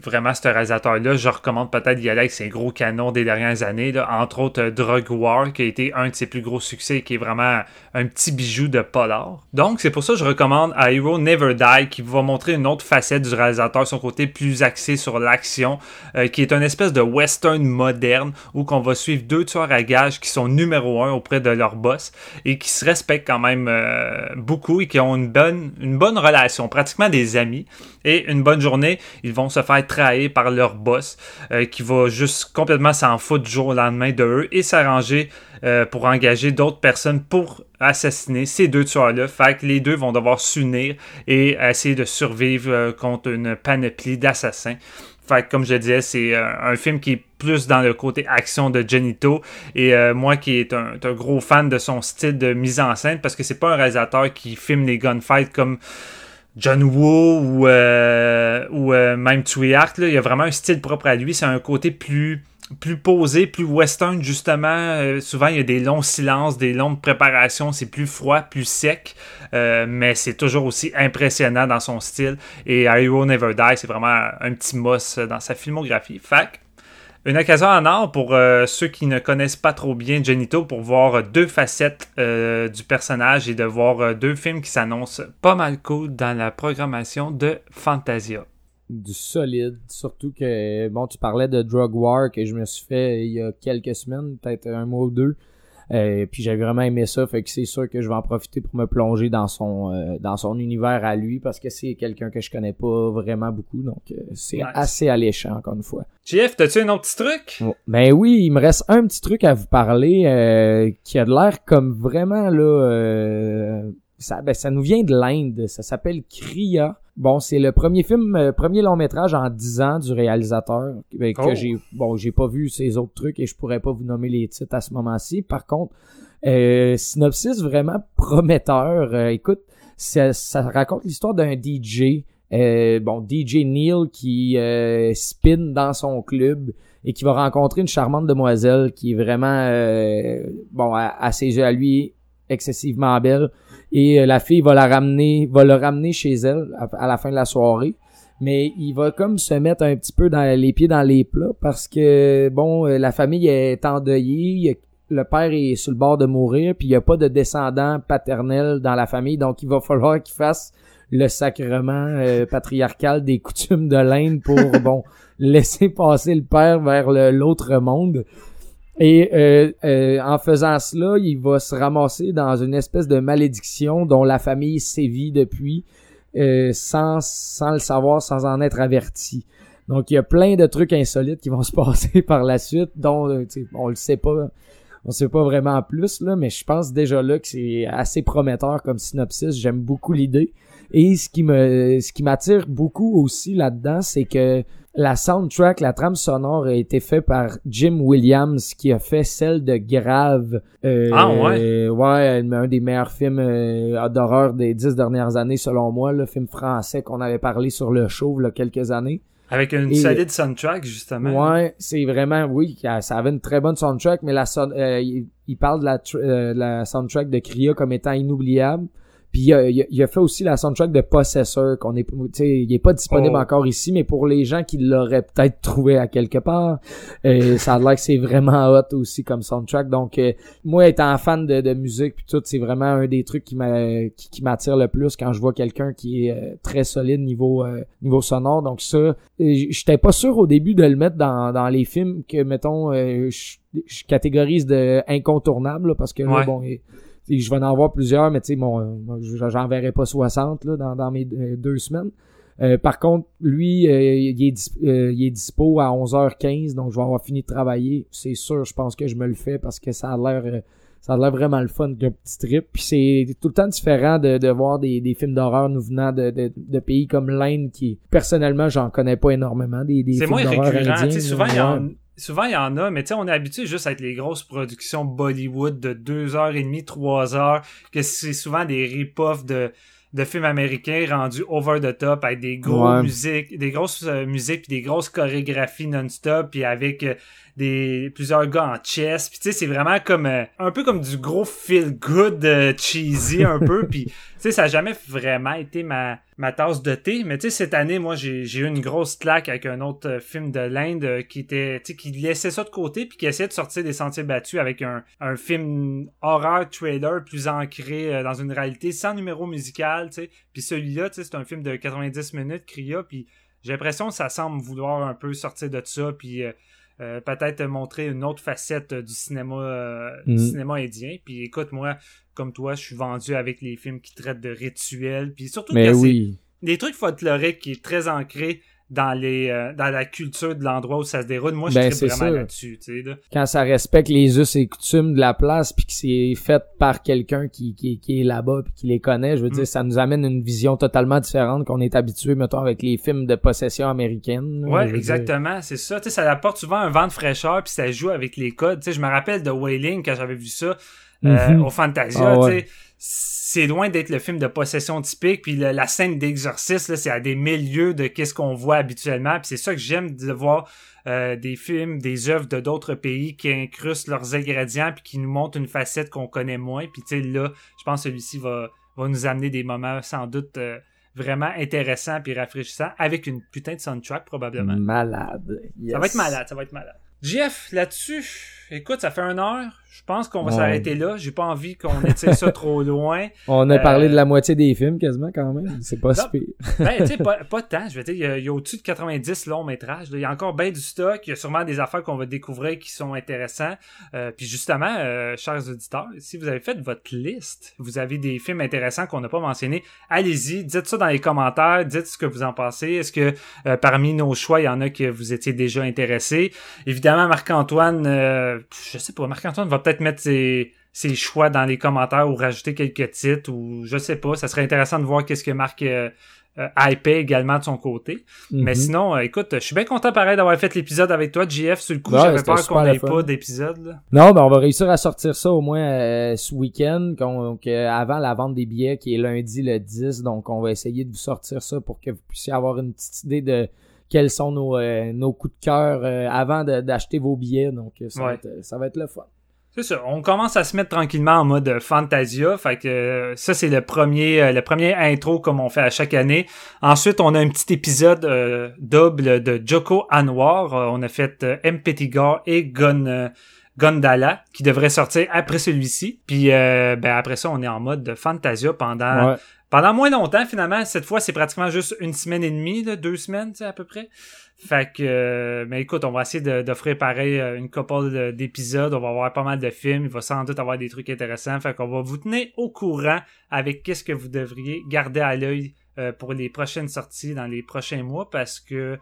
vraiment réalisateur-là, je recommande peut-être d'y aller avec ses gros canons des dernières années, entre autres euh, Drug War, qui a été un de ses plus gros succès, qui est vraiment un petit bijou de polar. Donc, c'est pour ça que je recommande A Hero Never Die, qui va montrer une autre facette du réalisateur, son côté plus axé sur l'action, euh, qui est une espèce de western moderne, où qu'on va suivre deux tueurs à gages qui sont numéro un auprès de leur boss, et qui se respectent quand même euh, beaucoup, et qui ont une bonne, une bonne relation, pratiquement des amis, et une bonne journée, ils vont se faire trahir par leur boss euh, qui va juste complètement s'en foutre du jour au lendemain de eux et s'arranger euh, pour engager d'autres personnes pour assassiner ces deux tueurs-là. Fait que les deux vont devoir s'unir et essayer de survivre euh, contre une panoplie d'assassins. Fait que, comme je disais, c'est un film qui est plus dans le côté action de Genito. Et moi qui est un, un, gros fan de son style de mise en scène, parce que c'est pas un réalisateur qui filme les gunfights comme John Woo ou, euh, ou euh, même Tsuyark, il y a vraiment un style propre à lui. C'est un côté plus, posé, plus western, justement. Euh, souvent, il y a des longs silences, des longues préparations. C'est plus froid, plus sec. mais c'est toujours aussi impressionnant dans son style. Et I Will Never Die, c'est vraiment un petit moss dans sa filmographie. Fac. Une occasion en or pour euh, ceux qui ne connaissent pas trop bien Genito pour voir deux facettes euh, du personnage et de voir euh, deux films qui s'annoncent pas mal cool dans la programmation de Fantasia. Du solide, surtout que bon, tu parlais de Drug War que je me suis fait il y a quelques semaines, peut-être un mois ou deux. Euh, puis j'avais vraiment aimé ça, fait que c'est sûr que je vais en profiter pour me plonger dans son euh, dans son univers à lui parce que c'est quelqu'un que je connais pas vraiment beaucoup, donc euh, c'est assez alléchant encore une fois. Jeff, t'as-tu un autre petit truc? Oh, ben oui, il me reste un petit truc à vous parler qui a de l'air comme vraiment là ça, ben, ça nous vient de l'Inde, ça s'appelle Kriya. Bon, c'est le premier film, euh, premier long métrage en 10 ans du réalisateur ben, que oh. j'ai bon, j'ai pas vu ces autres trucs et je pourrais pas vous nommer les titres à ce moment-ci. Par contre, Euh, synopsis vraiment prometteur. Euh, écoute, ça, ça raconte l'histoire d'un DJ. Euh, bon, DJ Neil qui spin dans son club et qui va rencontrer une charmante demoiselle qui est vraiment, bon, à, ses yeux à lui, excessivement belle. Et la fille va la ramener, va le ramener chez elle à la fin de la soirée. Mais il va comme se mettre un petit peu dans les pieds dans les plats parce que bon euh, la famille est endeuillée le père est sur le bord de mourir puis il n'y a pas de descendant paternel dans la famille. Donc il va falloir qu'il fasse le sacrement euh, patriarcal des coutumes de l'Inde pour bon laisser passer le père vers l'autre monde et euh, en faisant cela, il va se ramasser dans une espèce de malédiction dont la famille sévit depuis. Euh, sans, sans le savoir, sans en être averti. Donc il y a plein de trucs insolites qui vont se passer par la suite, dont euh, on le sait pas, on sait pas vraiment plus là, mais je pense déjà là que c'est assez prometteur comme synopsis. J'aime beaucoup l'idée. Et ce qui me, ce qui m'attire beaucoup aussi là-dedans, c'est que la soundtrack, la trame sonore a été faite par Jim Williams qui a fait celle de Grave. Euh, ah ouais? ouais, un des meilleurs films euh, d'horreur des dix dernières années selon moi, le film français qu'on avait parlé sur le show il y a quelques années. Avec une solide soundtrack, justement. Ouais, c'est vraiment, oui, ça avait une très bonne soundtrack, mais la euh, il, parle de la, euh, la soundtrack de Cria comme étant inoubliable. Puis il a, il a, fait aussi la soundtrack de Possessor qu'on est, tu sais, il est pas disponible oh. encore ici, mais pour les gens qui l'auraient peut-être trouvé à quelque part, euh, ça a l'air que c'est vraiment hot aussi comme soundtrack. Donc euh, moi étant fan de, de musique puis tout, c'est vraiment un des trucs qui m'a qui, m'attire le plus quand je vois quelqu'un qui est euh, très solide niveau niveau sonore. Donc ça, j'étais pas sûr au début de le mettre dans, dans les films que mettons je, catégorise de incontournable parce que là, bon je vais en avoir plusieurs, mais tu sais, bon, j'en verrai pas 60 là, dans, dans mes euh, deux semaines. Euh, par contre, lui, euh, il, est il est dispo à 11h15, donc je vais avoir fini de travailler. C'est sûr, je pense que je me le fais parce que ça a l'air ça a l'air vraiment le fun d'un petit trip. Puis c'est tout le temps différent de, de voir des, des films d'horreur nous venant de, de, de pays comme l'Inde qui, personnellement, j'en connais pas énormément. Des, des films d'horreur indiens. Souvent, il y a souvent il y en a, mais tu sais, on est habitué juste à être les grosses productions Bollywood de 2h30, 3h, que c'est souvent des rip-offs de, de films américains rendus over the top avec des gros musiques, des grosses euh, musiques puis des grosses chorégraphies non-stop puis avec euh, des plusieurs gars en chess. Puis tu sais c'est vraiment comme euh, un peu comme du gros feel good cheesy un peu. Puis tu sais ça a jamais vraiment été ma ma tasse de thé. Mais tu sais cette année moi j'ai j'ai eu une grosse claque avec un autre film de l'Inde qui était tu sais qui laissait ça de côté puis qui essayait de sortir des sentiers battus avec un un film horreur trailer plus ancré dans une réalité sans numéro musical tu sais. Puis celui-là tu sais c'est un film de 90 minutes Cria puis j'ai l'impression que ça semble vouloir un peu sortir de ça puis euh, peut-être montrer une autre facette du cinéma euh, du mm. cinéma indien. Puis écoute, moi, comme toi, je suis vendu avec les films qui traitent de rituels. Puis surtout Mais oui. des trucs folkloriques qui est très ancré dans les euh, dans la culture de l'endroit où ça se déroule. Moi, je ben, vraiment là-dessus. Sais, Quand ça respecte les us et coutumes de la place, puis que c'est fait par quelqu'un qui, qui, qui est là-bas, puis qui les connaît, je veux dire, mm. ça nous amène une vision totalement différente qu'on est habitué, mettons, avec les films de possession américaine. Ouais, exactement, c'est ça. Tu sais, ça apporte souvent un vent de fraîcheur, puis ça joue avec les codes. Tu sais, je me rappelle de Wailing quand j'avais vu ça euh, mm-hmm. au Fantasia. Ah, tu sais c'est loin d'être le film de possession typique puis la scène d'exorcisme c'est à des milieux de qu'est-ce qu'on voit habituellement puis c'est ça que j'aime de voir euh, des films des œuvres de d'autres pays qui incrustent leurs ingrédients puis qui nous montrent une facette qu'on connaît moins puis tu sais là je pense que celui-ci va va nous amener des moments sans doute euh, vraiment intéressants puis rafraîchissants avec une putain de soundtrack probablement. Malade. Ça va être malade ça va être malade. Jeff là-dessus écoute ça fait une heure je pense qu'on va s'arrêter là. J'ai pas envie qu'on étire ça trop loin. On a parlé de la euh, moitié des films quasiment quand même. C'est pas si pire. ben, tu sais, pas, pas de temps. Je vais dire, il y a, au-dessus de 90 longs métrages. Il y a encore bien du stock. Il y a sûrement des affaires qu'on va découvrir qui sont intéressants. Euh, puis justement, euh, chers auditeurs, si vous avez fait votre liste, vous avez des films intéressants qu'on n'a pas mentionnés, allez-y, dites ça dans les commentaires, dites ce que vous en pensez. Est-ce que parmi nos choix, il y en a que vous étiez déjà intéressés? Évidemment, Marc-Antoine, je sais pas, Marc-Antoine va peut peut-être mettre ses, choix dans les commentaires ou rajouter quelques titres ou je sais pas. Ça serait intéressant de voir qu'est-ce que Marc euh, euh, également de son côté. Mais Mhm. sinon, euh, écoute, je suis bien content pareil d'avoir fait l'épisode avec toi, JF. Sur le coup, Ouais, j'avais peur qu'on n'ait pas d'épisode. Non, ben on va réussir à sortir ça au moins euh, ce week-end, qu'on- que- avant la vente des billets qui est lundi le 10. Donc on va essayer de vous sortir ça pour que vous puissiez avoir une petite idée de quels sont nos, euh, nos coups de cœur euh, avant d'acheter vos billets. Donc euh, ça, va être, ça va être le fun. C'est ça. On commence à se mettre tranquillement en mode Fantasia. Fait que euh, ça, c'est le premier, euh, le premier intro comme on fait à chaque année. Ensuite, on a un petit épisode euh, double de Joko Anwar. On a fait euh, M. Pettigore et Gon, Gondala qui devrait sortir après celui-ci. Puis euh, ben, après ça, on est en mode de Fantasia pendant Ouais. Pendant moins longtemps, finalement, cette fois, c'est pratiquement juste une semaine et demie, là, deux semaines, tu sais, à peu près. Fait que, euh, mais écoute, on va essayer d'offrir pareil euh, une couple de- d'épisodes. On va avoir pas mal de films. Il va sans doute avoir des trucs intéressants. Fait qu'on va vous tenir au courant avec qu'est-ce que vous devriez garder à l'œil euh, pour les prochaines sorties dans les prochains mois parce que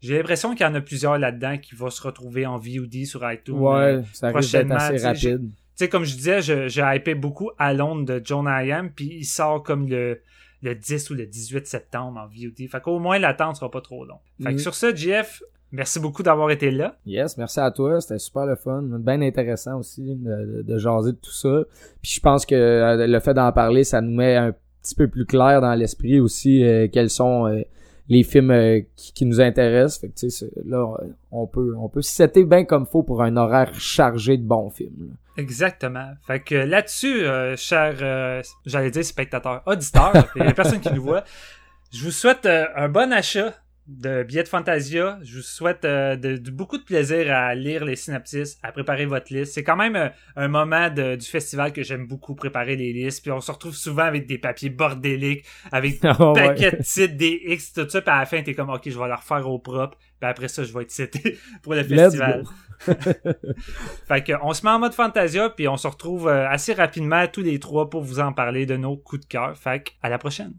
j'ai l'impression qu'il y en a plusieurs là-dedans qui vont se retrouver en VOD sur iTunes. Ouais, ça prochainement, assez rapide. Sais, comme je disais, j'ai hypé beaucoup à Londres de John I.M. puis il sort comme le, le 10 ou le 18 septembre en VOD. Fait qu'au moins, l'attente sera pas trop longue. Fait que Mhm. sur ça, JF, merci beaucoup d'avoir été là. Yes, merci à toi, c'était super le fun, bien intéressant aussi de, jaser de tout ça. Puis je pense que euh, le fait d'en parler, ça nous met un petit peu plus clair dans l'esprit aussi euh, quels sont euh, les films euh, qui, qui nous intéressent. Fait que tu sais, c'est- là on peut on peut setter bien comme faut pour un horaire chargé de bons films. là. Exactement. Fait que là-dessus, euh, chers, euh, j'allais dire spectateurs, auditeurs, les personnes qui nous voient, je vous souhaite euh, un bon achat de billets de Fantasia. Je vous souhaite euh, de, de- beaucoup de plaisir à lire les synopsis, à préparer votre liste. C'est quand même euh, un moment de- du festival que j'aime beaucoup préparer les listes. Puis on se retrouve souvent avec des papiers bordéliques, avec des Ah ouais. paquets de titres, des X, tout ça. Puis à la fin, t'es comme, OK, je vais leur refaire au propre. Puis après ça, je vais être cité pour le festival. Fait que on se met en mode Fantasia, puis on se retrouve euh, assez rapidement tous les trois pour vous en parler de nos coups de cœur. Fait que à la prochaine.